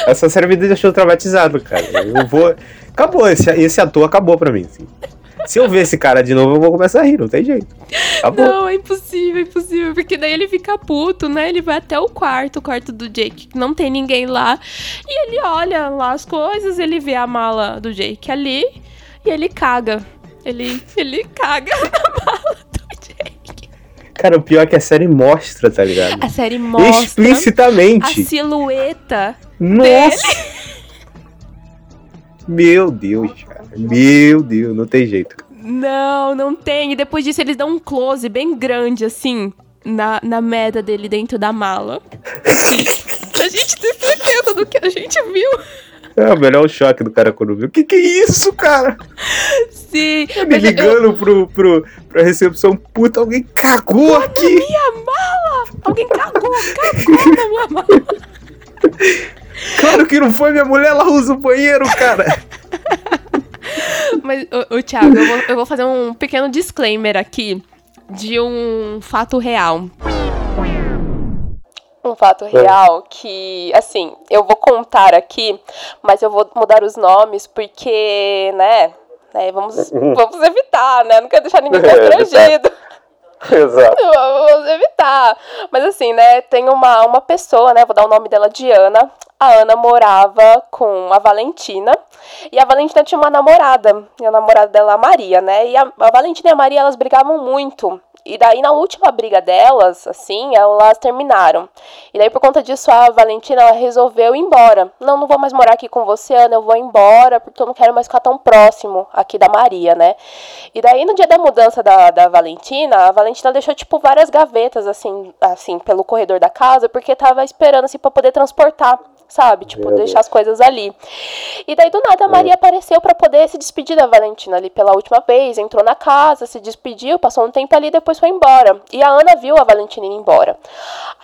Essa série me deixou traumatizado, cara. Eu vou. Acabou, esse, esse ator acabou pra mim. assim. Se eu ver esse cara de novo, eu vou começar a rir, não tem jeito. Acabou. Não, é impossível, é impossível. Porque daí ele fica puto, né? Ele vai até o quarto, o quarto do Jake, que não tem ninguém lá. E ele olha lá as coisas, ele vê a mala do Jake ali e ele caga. Ele, ele caga na mala do Jake. Cara, o pior é que a série mostra, tá ligado? A série mostra a Explicitamente. silhueta. Nossa! Meu Deus, cara. Meu Deus, não tem jeito. Não, não tem. E depois disso eles dão um close bem grande, assim, na, na meta dele dentro da mala. a gente tem certeza do que a gente viu. É o melhor choque do cara quando viu. Que que é isso, cara? Sim. Me mas eu- ligando pro, pro, pra recepção. Puta, alguém cagou aqui. Minha mala! Alguém cagou, cagou na minha mala. Claro que não foi minha mulher, ela usa o banheiro, cara. Mas, o, Thiago, eu vou, eu vou fazer um pequeno disclaimer aqui de um fato real. Um fato real que, assim, eu vou contar aqui, mas eu vou mudar os nomes porque, né, né vamos, vamos evitar, né? Não quero deixar ninguém É, constrangido. Exato. Vamos evitar. Mas assim, né, tem uma, uma pessoa, né, vou dar o nome dela de Ana. A Ana morava com a Valentina. E a Valentina tinha uma namorada. E a namorada dela, a Maria, né? E a, a Valentina e a Maria, elas brigavam muito. E daí, na última briga delas, assim, elas terminaram. E daí, por conta disso, a Valentina ela resolveu ir embora. Não, não vou mais morar aqui com você, Ana, eu vou embora, porque eu não quero mais ficar tão próximo aqui da Maria, né? E daí, no dia da mudança da, da Valentina, a Valentina deixou, tipo, várias gavetas, assim, assim, pelo corredor da casa, porque tava esperando, assim, pra poder transportar sabe? Tipo, Meu deixar Deus. as coisas ali. E daí do nada a Maria apareceu para poder se despedir da Valentina ali pela última vez, entrou na casa, se despediu, passou um tempo ali, depois foi embora. E a Ana viu a Valentina ir embora.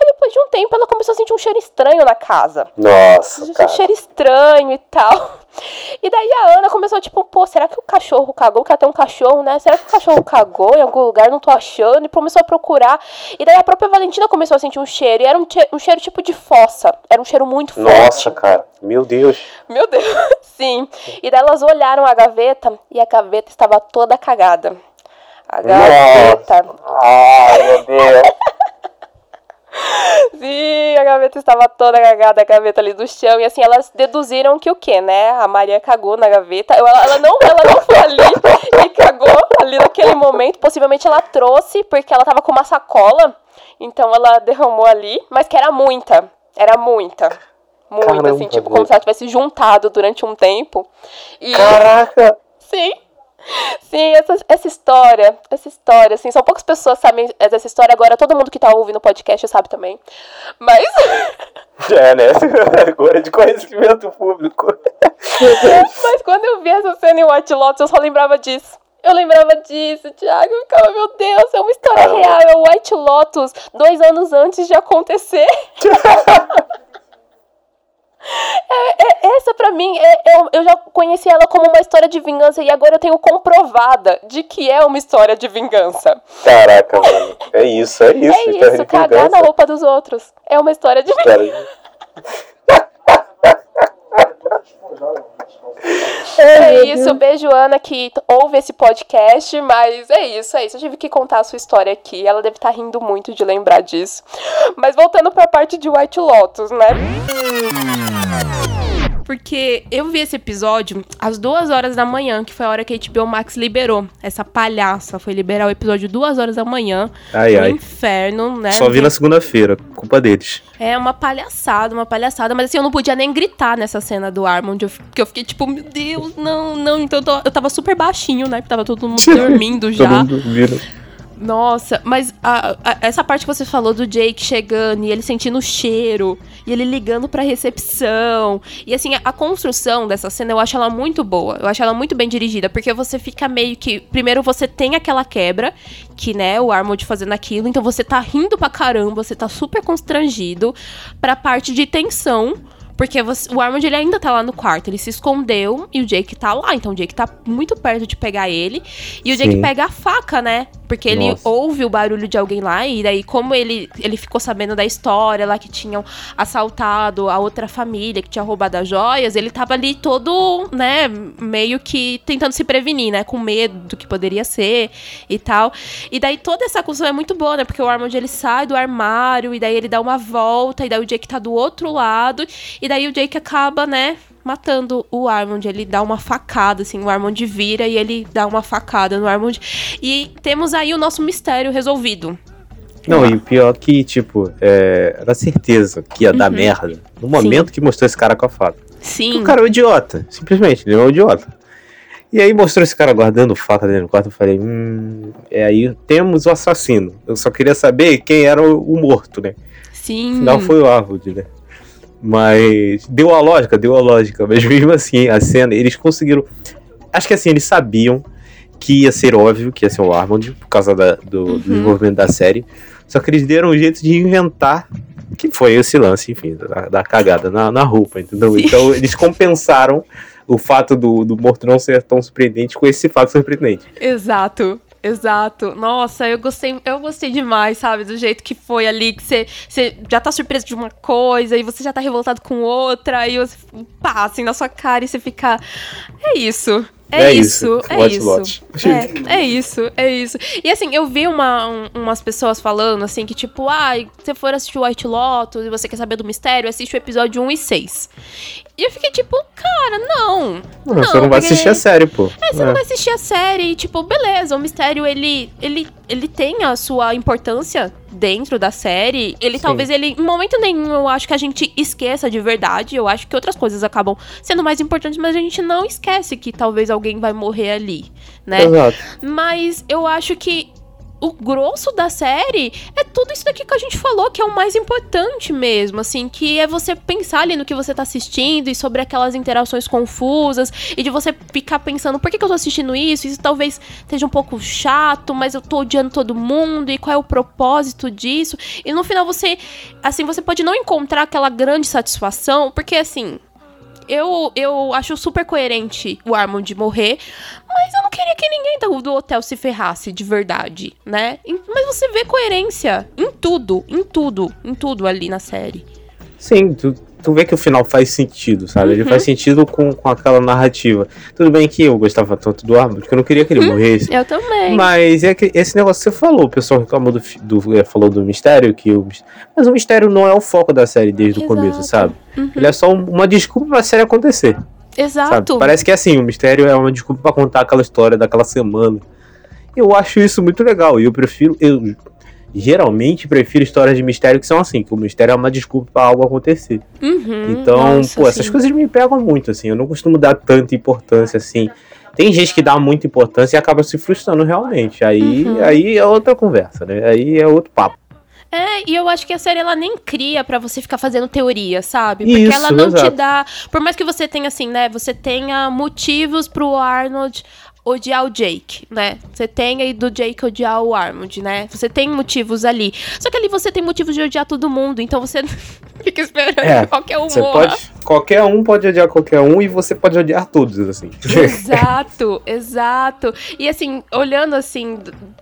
Aí depois de um tempo ela começou a sentir um cheiro estranho na casa. Nossa, um cheiro estranho e tal. E daí a Ana começou, tipo, pô, será que o cachorro cagou? Que até um cachorro, né? Será que o cachorro cagou em algum lugar? Não tô achando. E começou a procurar. E daí a própria Valentina começou a sentir um cheiro. E era um, um cheiro tipo de fossa. Era um cheiro muito forte. Nossa, cara. Meu Deus. Meu Deus. Sim. E daí elas olharam a gaveta e a gaveta estava toda cagada. A gaveta. Nossa. Ai, meu Deus. Sim, a gaveta estava toda cagada, a gaveta ali do chão. E assim, elas deduziram que o quê, né? A Maria cagou na gaveta. Ela, ela, não, ela não foi ali e cagou ali naquele momento. Possivelmente ela trouxe, porque ela tava com uma sacola. Então ela derramou ali, mas que era muita. Era muita. Muita, Caramba, assim, tipo, como se ela tivesse juntado durante um tempo. E... Caraca! Sim. Sim, essa, essa história, essa história, assim, são poucas pessoas sabem dessa história, agora todo mundo que tá ouvindo o podcast sabe também. Mas. É, né? Agora é de conhecimento público. Mas quando eu vi essa cena em White Lotus, eu só lembrava disso. Eu lembrava disso, Thiago. Eu ficava, meu Deus, é uma história Caramba. real. É o White Lotus, dois anos antes de acontecer. É, é, essa para mim, é, eu, eu já conheci ela como uma história de vingança e agora eu tenho comprovada de que é uma história de vingança. Caraca, mano. É isso, é isso. É isso, cagar na roupa dos outros. É uma história de vingança. É isso, beijo Ana que ouve esse podcast, mas é isso, é isso. Eu tive que contar a sua história aqui. Ela deve estar tá rindo muito de lembrar disso. Mas voltando para a parte de White Lotus, né? Porque eu vi esse episódio às duas horas da manhã, que foi a hora que a HBO Max liberou. Essa palhaça foi liberar o episódio duas horas da manhã. Ai, ai. inferno, né? Só vi na segunda-feira, culpa deles. É uma palhaçada, uma palhaçada. Mas assim, eu não podia nem gritar nessa cena do Armond, porque eu fiquei tipo, meu Deus, não, não. Então eu, tô, eu tava super baixinho, né? Porque tava todo mundo dormindo já. todo mundo dormindo. Nossa, mas a, a, essa parte que você falou do Jake chegando e ele sentindo o cheiro e ele ligando pra recepção. E assim, a, a, construção dessa cena eu acho ela muito boa. Eu acho ela muito bem dirigida, porque você fica meio que. Primeiro você tem aquela quebra, que, né, o Armold fazendo aquilo, então você tá rindo pra caramba, você tá super constrangido pra parte de tensão porque você, o Armand ele ainda tá lá no quarto, ele se escondeu e o Jake tá lá. Então o Jake tá muito perto de pegar ele. E o Jake Sim. pega a faca, né? Porque ele Nossa. ouve o barulho de alguém lá. E daí, como ele, ele ficou sabendo da história lá que tinham assaltado a outra família, que tinha roubado as joias, ele tava ali todo, né, meio que tentando se prevenir, né? Com medo do que poderia ser e tal. E daí toda essa construção é muito boa, né? Porque o Armand ele sai do armário e daí ele dá uma volta, e daí o Jake tá do outro lado. E daí o Jake acaba, né, matando o Armond. Ele dá uma facada, assim, o Armond vira e ele dá uma facada no Armond. E temos aí o nosso mistério resolvido. Não, e o pior que, tipo, é, era certeza que ia uhum. dar merda no momento Sim. que mostrou esse cara com a faca. Sim. O cara é um idiota, simplesmente, ele é um idiota. E aí mostrou esse cara guardando faca dentro do quarto, eu falei, hum, é aí temos o assassino. Eu só queria saber quem era o, o morto, né? Sim. Afinal foi o Arwood, né? Mas deu a lógica, deu a lógica. Mas mesmo assim, a cena, eles conseguiram. Acho que assim, eles sabiam que ia ser óbvio que ia ser o Armand, por causa da, do, uhum. desenvolvimento da série. Só que eles deram um jeito de inventar que foi esse lance, enfim, da, da cagada na, na roupa, entendeu? Sim. Então eles compensaram o fato do, do morto não ser tão surpreendente com esse fato surpreendente. Exato. Exato. Nossa, eu gostei, eu gostei demais, sabe? Do jeito que foi ali, que você, você já tá surpreso de uma coisa e você já tá revoltado com outra, e você passa assim na sua cara e você fica. É isso. É, é isso, isso, é watch, isso. Watch. É, é isso, é isso. E assim, eu vi uma, um, umas pessoas falando assim que, tipo, ah, se você for assistir White Lotus e você quer saber do mistério, assiste o episódio 1 e 6. E eu fiquei tipo, cara, não. não, não você não vai assistir a série, pô. É, você é. não vai assistir a série. Tipo, beleza, o mistério ele, ele, ele tem a sua importância dentro da série. Ele Sim. talvez ele, em momento nenhum, eu acho que a gente esqueça de verdade. Eu acho que outras coisas acabam sendo mais importantes, mas a gente não esquece que talvez alguém vai morrer ali, né? Exato. Mas eu acho que o grosso da série é tudo isso daqui que a gente falou, que é o mais importante mesmo, assim, que é você pensar ali no que você tá assistindo e sobre aquelas interações confusas e de você ficar pensando, por que, que eu tô assistindo isso? Isso talvez esteja um pouco chato, mas eu tô odiando todo mundo e qual é o propósito disso? E no final você, assim, você pode não encontrar aquela grande satisfação, porque assim, eu, eu acho super coerente o Armand morrer, mas eu não queria que ninguém do hotel se ferrasse de verdade, né? Mas você vê coerência em tudo, em tudo, em tudo ali na série. Sim, tu, tu vê que o final faz sentido, sabe? Uhum. Ele faz sentido com, com aquela narrativa. Tudo bem que eu gostava tanto do Armand, que eu não queria que ele uhum. morresse. Eu também. Mas é que esse negócio que você falou, o pessoal reclamou do, do, é, falou do mistério, que o, mas o mistério não é o foco da série desde Exato. o começo, sabe? Uhum. Ele é só uma desculpa pra série acontecer. Exato. Sabe? Parece que é assim, o mistério é uma desculpa para contar aquela história daquela semana. Eu acho isso muito legal e eu prefiro, eu geralmente prefiro histórias de mistério que são assim, que o mistério é uma desculpa para algo acontecer. Uhum, então, nossa, pô, essas sim. coisas me pegam muito, assim, eu não costumo dar tanta importância assim. Tem gente que dá muita importância e acaba se frustrando realmente. Aí, uhum. aí é outra conversa, né? Aí é outro papo. É, e eu acho que a série ela nem cria para você ficar fazendo teoria, sabe? Porque Isso, ela não exato. te dá. Por mais que você tenha, assim, né? Você tenha motivos pro Arnold odiar o Jake, né? Você tem aí do Jake odiar o Armond, né? Você tem motivos ali. Só que ali você tem motivos de odiar todo mundo, então você fica esperando é, qualquer um Pode, qualquer um pode odiar qualquer um e você pode odiar todos, assim. Exato, exato. E assim, olhando assim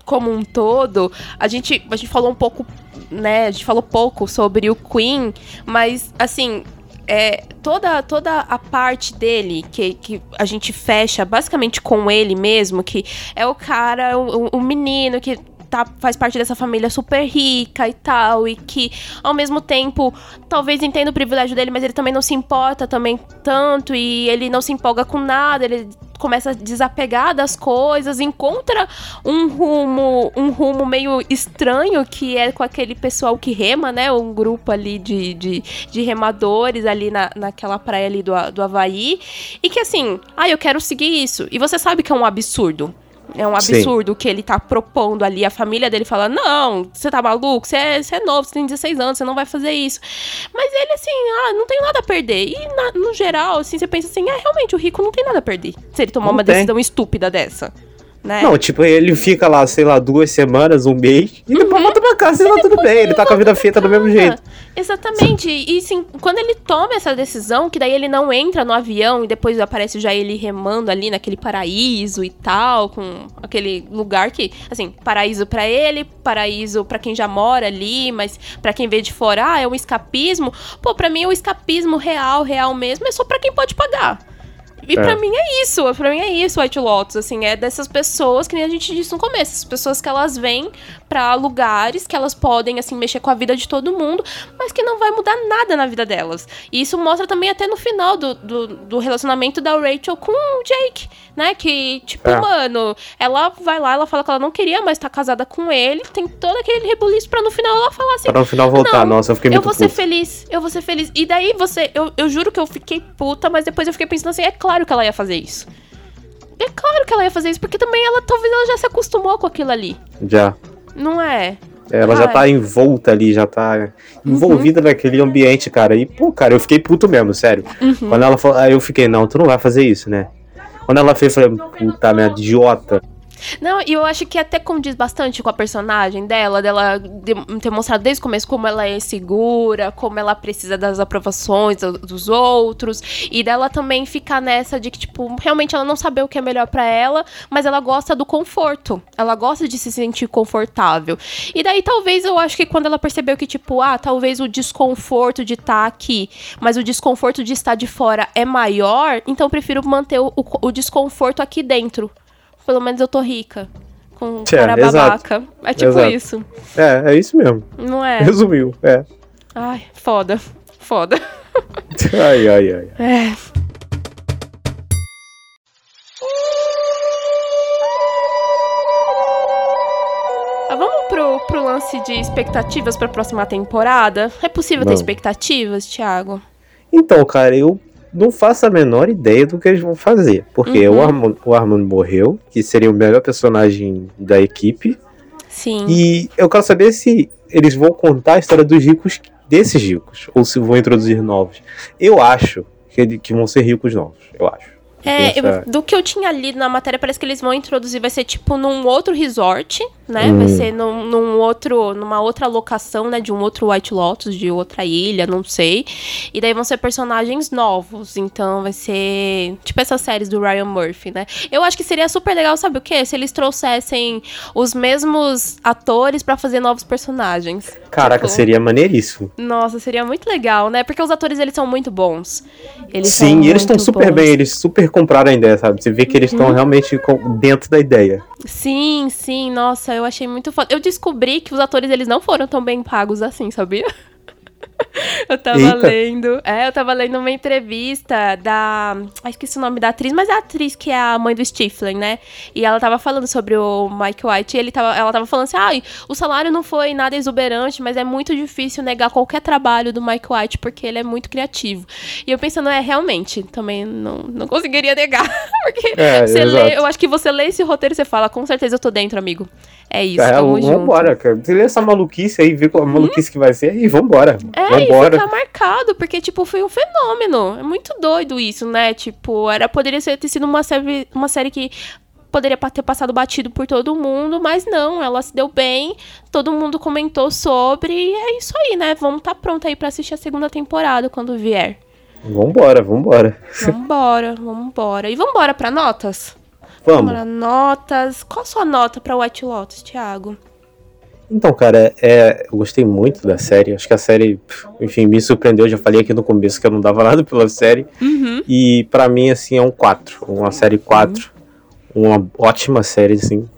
como um todo, a gente, a gente falou um pouco, né? A gente falou pouco sobre o Queen, mas assim, é, toda, toda a parte dele que, que a gente fecha basicamente com ele mesmo, que é o cara, o, o menino que tá, faz parte dessa família super rica e tal, e que ao mesmo tempo talvez entenda o privilégio dele, mas ele também não se importa também tanto, e ele não se empolga com nada, ele começa a desapegar das coisas, encontra um rumo, um rumo meio estranho que é com aquele pessoal que rema, né? Um grupo ali de, de, de remadores ali na, naquela praia ali do, do Havaí. E que assim, ah, eu quero seguir isso. E você sabe que é um absurdo. É um absurdo o que ele tá propondo ali. A família dele fala: Não, você tá maluco? Você é, é novo, você tem 16 anos, você não vai fazer isso. Mas ele, assim, ah, não tem nada a perder. E na, no geral, assim, você pensa assim: Ah, realmente, o rico não tem nada a perder se ele tomar não uma tem. decisão estúpida dessa. Né? Não, tipo, ele fica lá, sei lá, duas semanas, um mês, e depois uhum. volta pra casa e tá tudo bem. Ele tá com a vida feita do mesmo jeito. Exatamente. E sim, quando ele toma essa decisão, que daí ele não entra no avião e depois aparece já ele remando ali naquele paraíso e tal, com aquele lugar que, assim, paraíso para ele, paraíso para quem já mora ali, mas para quem vê de fora, ah, é um escapismo. Pô, pra mim o escapismo real, real mesmo, é só para quem pode pagar. E é. pra mim é isso, pra mim é isso, White Lotus, assim, é dessas pessoas, que nem a gente disse no começo, as pessoas que elas vêm para lugares que elas podem, assim, mexer com a vida de todo mundo, mas que não vai mudar nada na vida delas. E isso mostra também até no final do, do, do relacionamento da Rachel com o Jake, né, que, tipo, é. mano, ela vai lá, ela fala que ela não queria mais estar casada com ele, tem todo aquele rebuliço pra no final ela falar assim... Pra no final voltar, nossa, eu fiquei muito Eu vou ser feliz, eu vou ser feliz. E daí você, eu, eu juro que eu fiquei puta, mas depois eu fiquei pensando assim, é claro claro que ela ia fazer isso. É claro que ela ia fazer isso, porque também ela talvez ela já se acostumou com aquilo ali. Já. Não é? Ela Ai. já tá envolta ali, já tá envolvida uhum. naquele ambiente, cara. E, pô, cara, eu fiquei puto mesmo, sério. Uhum. Quando ela falou, aí eu fiquei, não, tu não vai fazer isso, né? Quando ela fez, eu falei, puta merda, idiota. Não, e eu acho que até condiz bastante com a personagem dela, dela de, ter mostrado desde o começo como ela é insegura, como ela precisa das aprovações do, dos outros, e dela também ficar nessa de que, tipo, realmente ela não sabe o que é melhor para ela, mas ela gosta do conforto. Ela gosta de se sentir confortável. E daí, talvez, eu acho que quando ela percebeu que, tipo, ah, talvez o desconforto de estar tá aqui, mas o desconforto de estar de fora é maior, então eu prefiro manter o, o, o desconforto aqui dentro pelo menos eu tô rica. Com é, cara babaca. É tipo exato. isso. É, é isso mesmo. Não é? Resumiu, é. Ai, foda. Foda. ai, ai, ai. É. Ah, vamos pro, pro lance de expectativas pra próxima temporada? É possível ter expectativas, Thiago? Então, cara, eu não faço a menor ideia do que eles vão fazer. Porque uhum. o, Armand, o Armand morreu, que seria o melhor personagem da equipe. Sim. E eu quero saber se eles vão contar a história dos ricos desses ricos, ou se vão introduzir novos. Eu acho que, que vão ser ricos novos, eu acho. É, eu, do que eu tinha lido na matéria, parece que eles vão introduzir, vai ser tipo num outro resort, né? Hum. Vai ser num, num, outro, numa outra locação, né? De um outro White Lotus, de outra ilha, não sei. E daí vão ser personagens novos. Então vai ser tipo essas séries do Ryan Murphy, né? Eu acho que seria super legal, sabe o quê? Se eles trouxessem os mesmos atores para fazer novos personagens. Caraca, tipo, seria maneiríssimo. Nossa, seria muito legal, né? Porque os atores eles são muito bons. Eles Sim, e eles estão super bons. bem, eles super compraram a ideia, sabe? Você vê que eles estão uhum. realmente dentro da ideia. Sim, sim, nossa, eu achei muito foda. Eu descobri que os atores eles não foram tão bem pagos assim, sabia? eu tava Eita. lendo. É, eu tava lendo uma entrevista da. Ah, esqueci o nome da atriz, mas é a atriz que é a mãe do Stifler, né? E ela tava falando sobre o Mike White. E ele tava, ela tava falando assim: ah, o salário não foi nada exuberante, mas é muito difícil negar qualquer trabalho do Mike White, porque ele é muito criativo. E eu pensando, é, realmente, também não, não conseguiria negar. porque é, você lê, eu acho que você lê esse roteiro e você fala, com certeza eu tô dentro, amigo. É isso, é, tamo vambora, cara. Você lê essa maluquice aí, vê qual a maluquice hum? que vai ser e vambora. É, vambora. e ficar marcado, porque, tipo, foi um fenômeno. É muito doido isso, né? Tipo, era, poderia ser, ter sido uma série, uma série que poderia ter passado batido por todo mundo, mas não, ela se deu bem, todo mundo comentou sobre, e é isso aí, né? Vamos estar tá pronto aí para assistir a segunda temporada quando vier. Vambora, vambora. Vambora, vambora. E vambora para notas? Vamos. Vamos notas. Qual a sua nota para White Lotus, Thiago? Então, cara, é, eu gostei muito da série. Acho que a série, enfim, me surpreendeu. Já falei aqui no começo que eu não dava nada pela série. Uhum. E para mim, assim, é um 4. Uma série 4. Uhum. Uma ótima série, assim.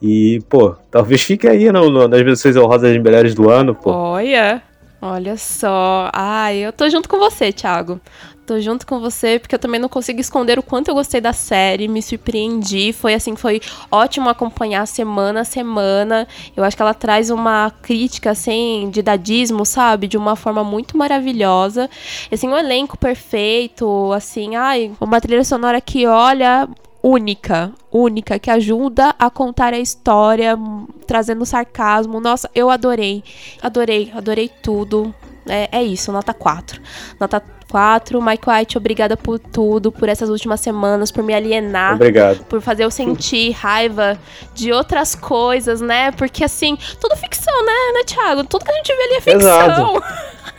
E, pô, talvez fique aí no, no, nas versões honrosas melhores do ano, pô. Olha, olha só. Ai, eu tô junto com você, Thiago. Tô junto com você, porque eu também não consigo esconder o quanto eu gostei da série, me surpreendi. Foi assim, foi ótimo acompanhar semana a semana. Eu acho que ela traz uma crítica, assim, de dadismo, sabe? De uma forma muito maravilhosa. Assim, um elenco perfeito, assim, ai, uma trilha sonora que olha única, única, que ajuda a contar a história, trazendo sarcasmo. Nossa, eu adorei. Adorei, adorei tudo. É, é isso, nota 4. Nota 4. Mike White, obrigada por tudo, por essas últimas semanas, por me alienar. Obrigado. Por fazer eu sentir raiva de outras coisas, né? Porque, assim, tudo ficção, né, né, Thiago? Tudo que a gente vê ali é ficção. Exato.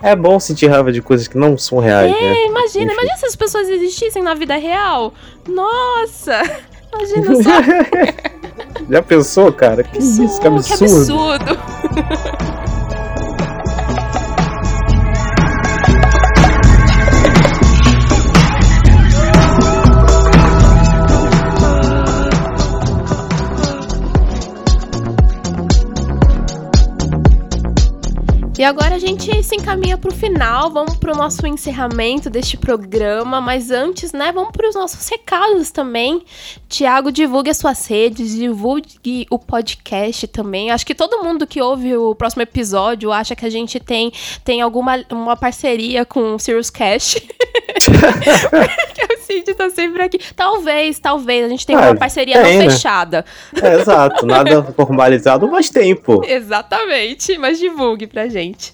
É bom sentir raiva de coisas que não são reais, é, né? imagina. Enfim. Imagina se as pessoas existissem na vida real. Nossa! Imagina só. Já pensou, cara? Que isso, que absurdo. Que absurdo. E agora a gente se encaminha para o final, vamos para o nosso encerramento deste programa, mas antes, né, vamos para os nossos recados também. Tiago, divulgue as suas redes, divulgue o podcast também. Acho que todo mundo que ouve o próximo episódio acha que a gente tem, tem alguma uma parceria com o Sirius Cash. Porque o Cid tá sempre aqui. Talvez, talvez, a gente tenha ah, uma parceria tem, não né? fechada. É, exato, nada formalizado, mas tempo. Exatamente, mas divulgue pra gente.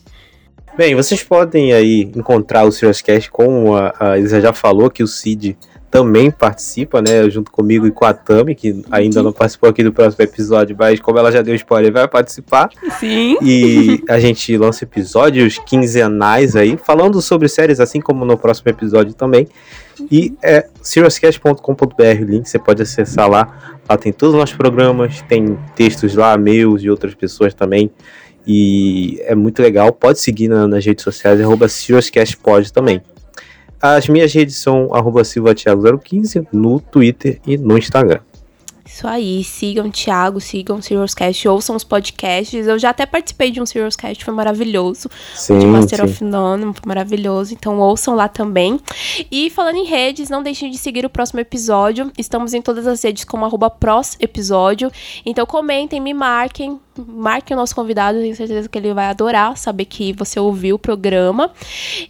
Bem, vocês podem aí encontrar o Cast como a, a Isa já falou que o Cid também participa, né? Junto comigo e com a Tami, que ainda não participou aqui do próximo episódio, mas como ela já deu spoiler, vai participar. Sim. E a gente lança episódios quinzenais aí, falando sobre séries, assim como no próximo episódio também. E é seriouscast.com.br, o link você pode acessar lá. Lá tem todos os nossos programas, tem textos lá, meus e outras pessoas também. E é muito legal. Pode seguir na, nas redes sociais, arroba SeriousCastPod também. As minhas redes são arroba silvatiago015 no Twitter e no Instagram. Isso aí, sigam o Thiago, sigam o Serious Cast, ouçam os podcasts. Eu já até participei de um Serious Cast, foi maravilhoso. Sim, de Master sim. of None, foi maravilhoso. Então ouçam lá também. E falando em redes, não deixem de seguir o próximo episódio. Estamos em todas as redes como arroba episódio. Então comentem, me marquem, marque o nosso convidado, tenho certeza que ele vai adorar saber que você ouviu o programa.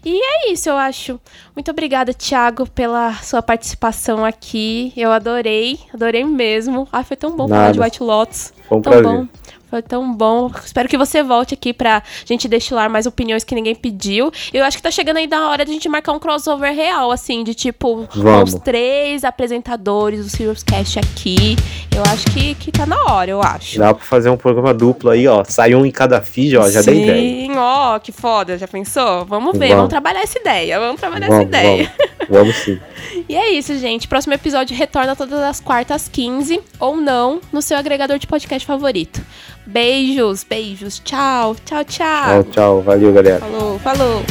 E é isso, eu acho. Muito obrigada, Thiago, pela sua participação aqui. Eu adorei, adorei mesmo. Ai, foi tão bom Nada. falar de White Lotus. Foi um tão prazer. bom. Foi tão bom. Espero que você volte aqui pra gente destilar mais opiniões que ninguém pediu. Eu acho que tá chegando aí da hora de a gente marcar um crossover real, assim, de tipo, Vamos. os três apresentadores do Serious Cast aqui. Eu acho que, que tá na hora, eu acho. Dá pra fazer um programa duplo aí, ó. Sai um em cada feed, ó. Já Sim, dei ideia. Sim, ó, que foda, já pensou? Vamos ver, Vamos. vamos, trabalhar essa ideia, vamos trabalhar Vamos, essa ideia. vamos. Vamos sim. E é isso, gente. Próximo episódio retorna todas as quartas às 15 ou não no seu agregador de podcast favorito. Beijos, beijos. Tchau, tchau, tchau. Tchau, tchau. Valeu, galera. Falou, falou.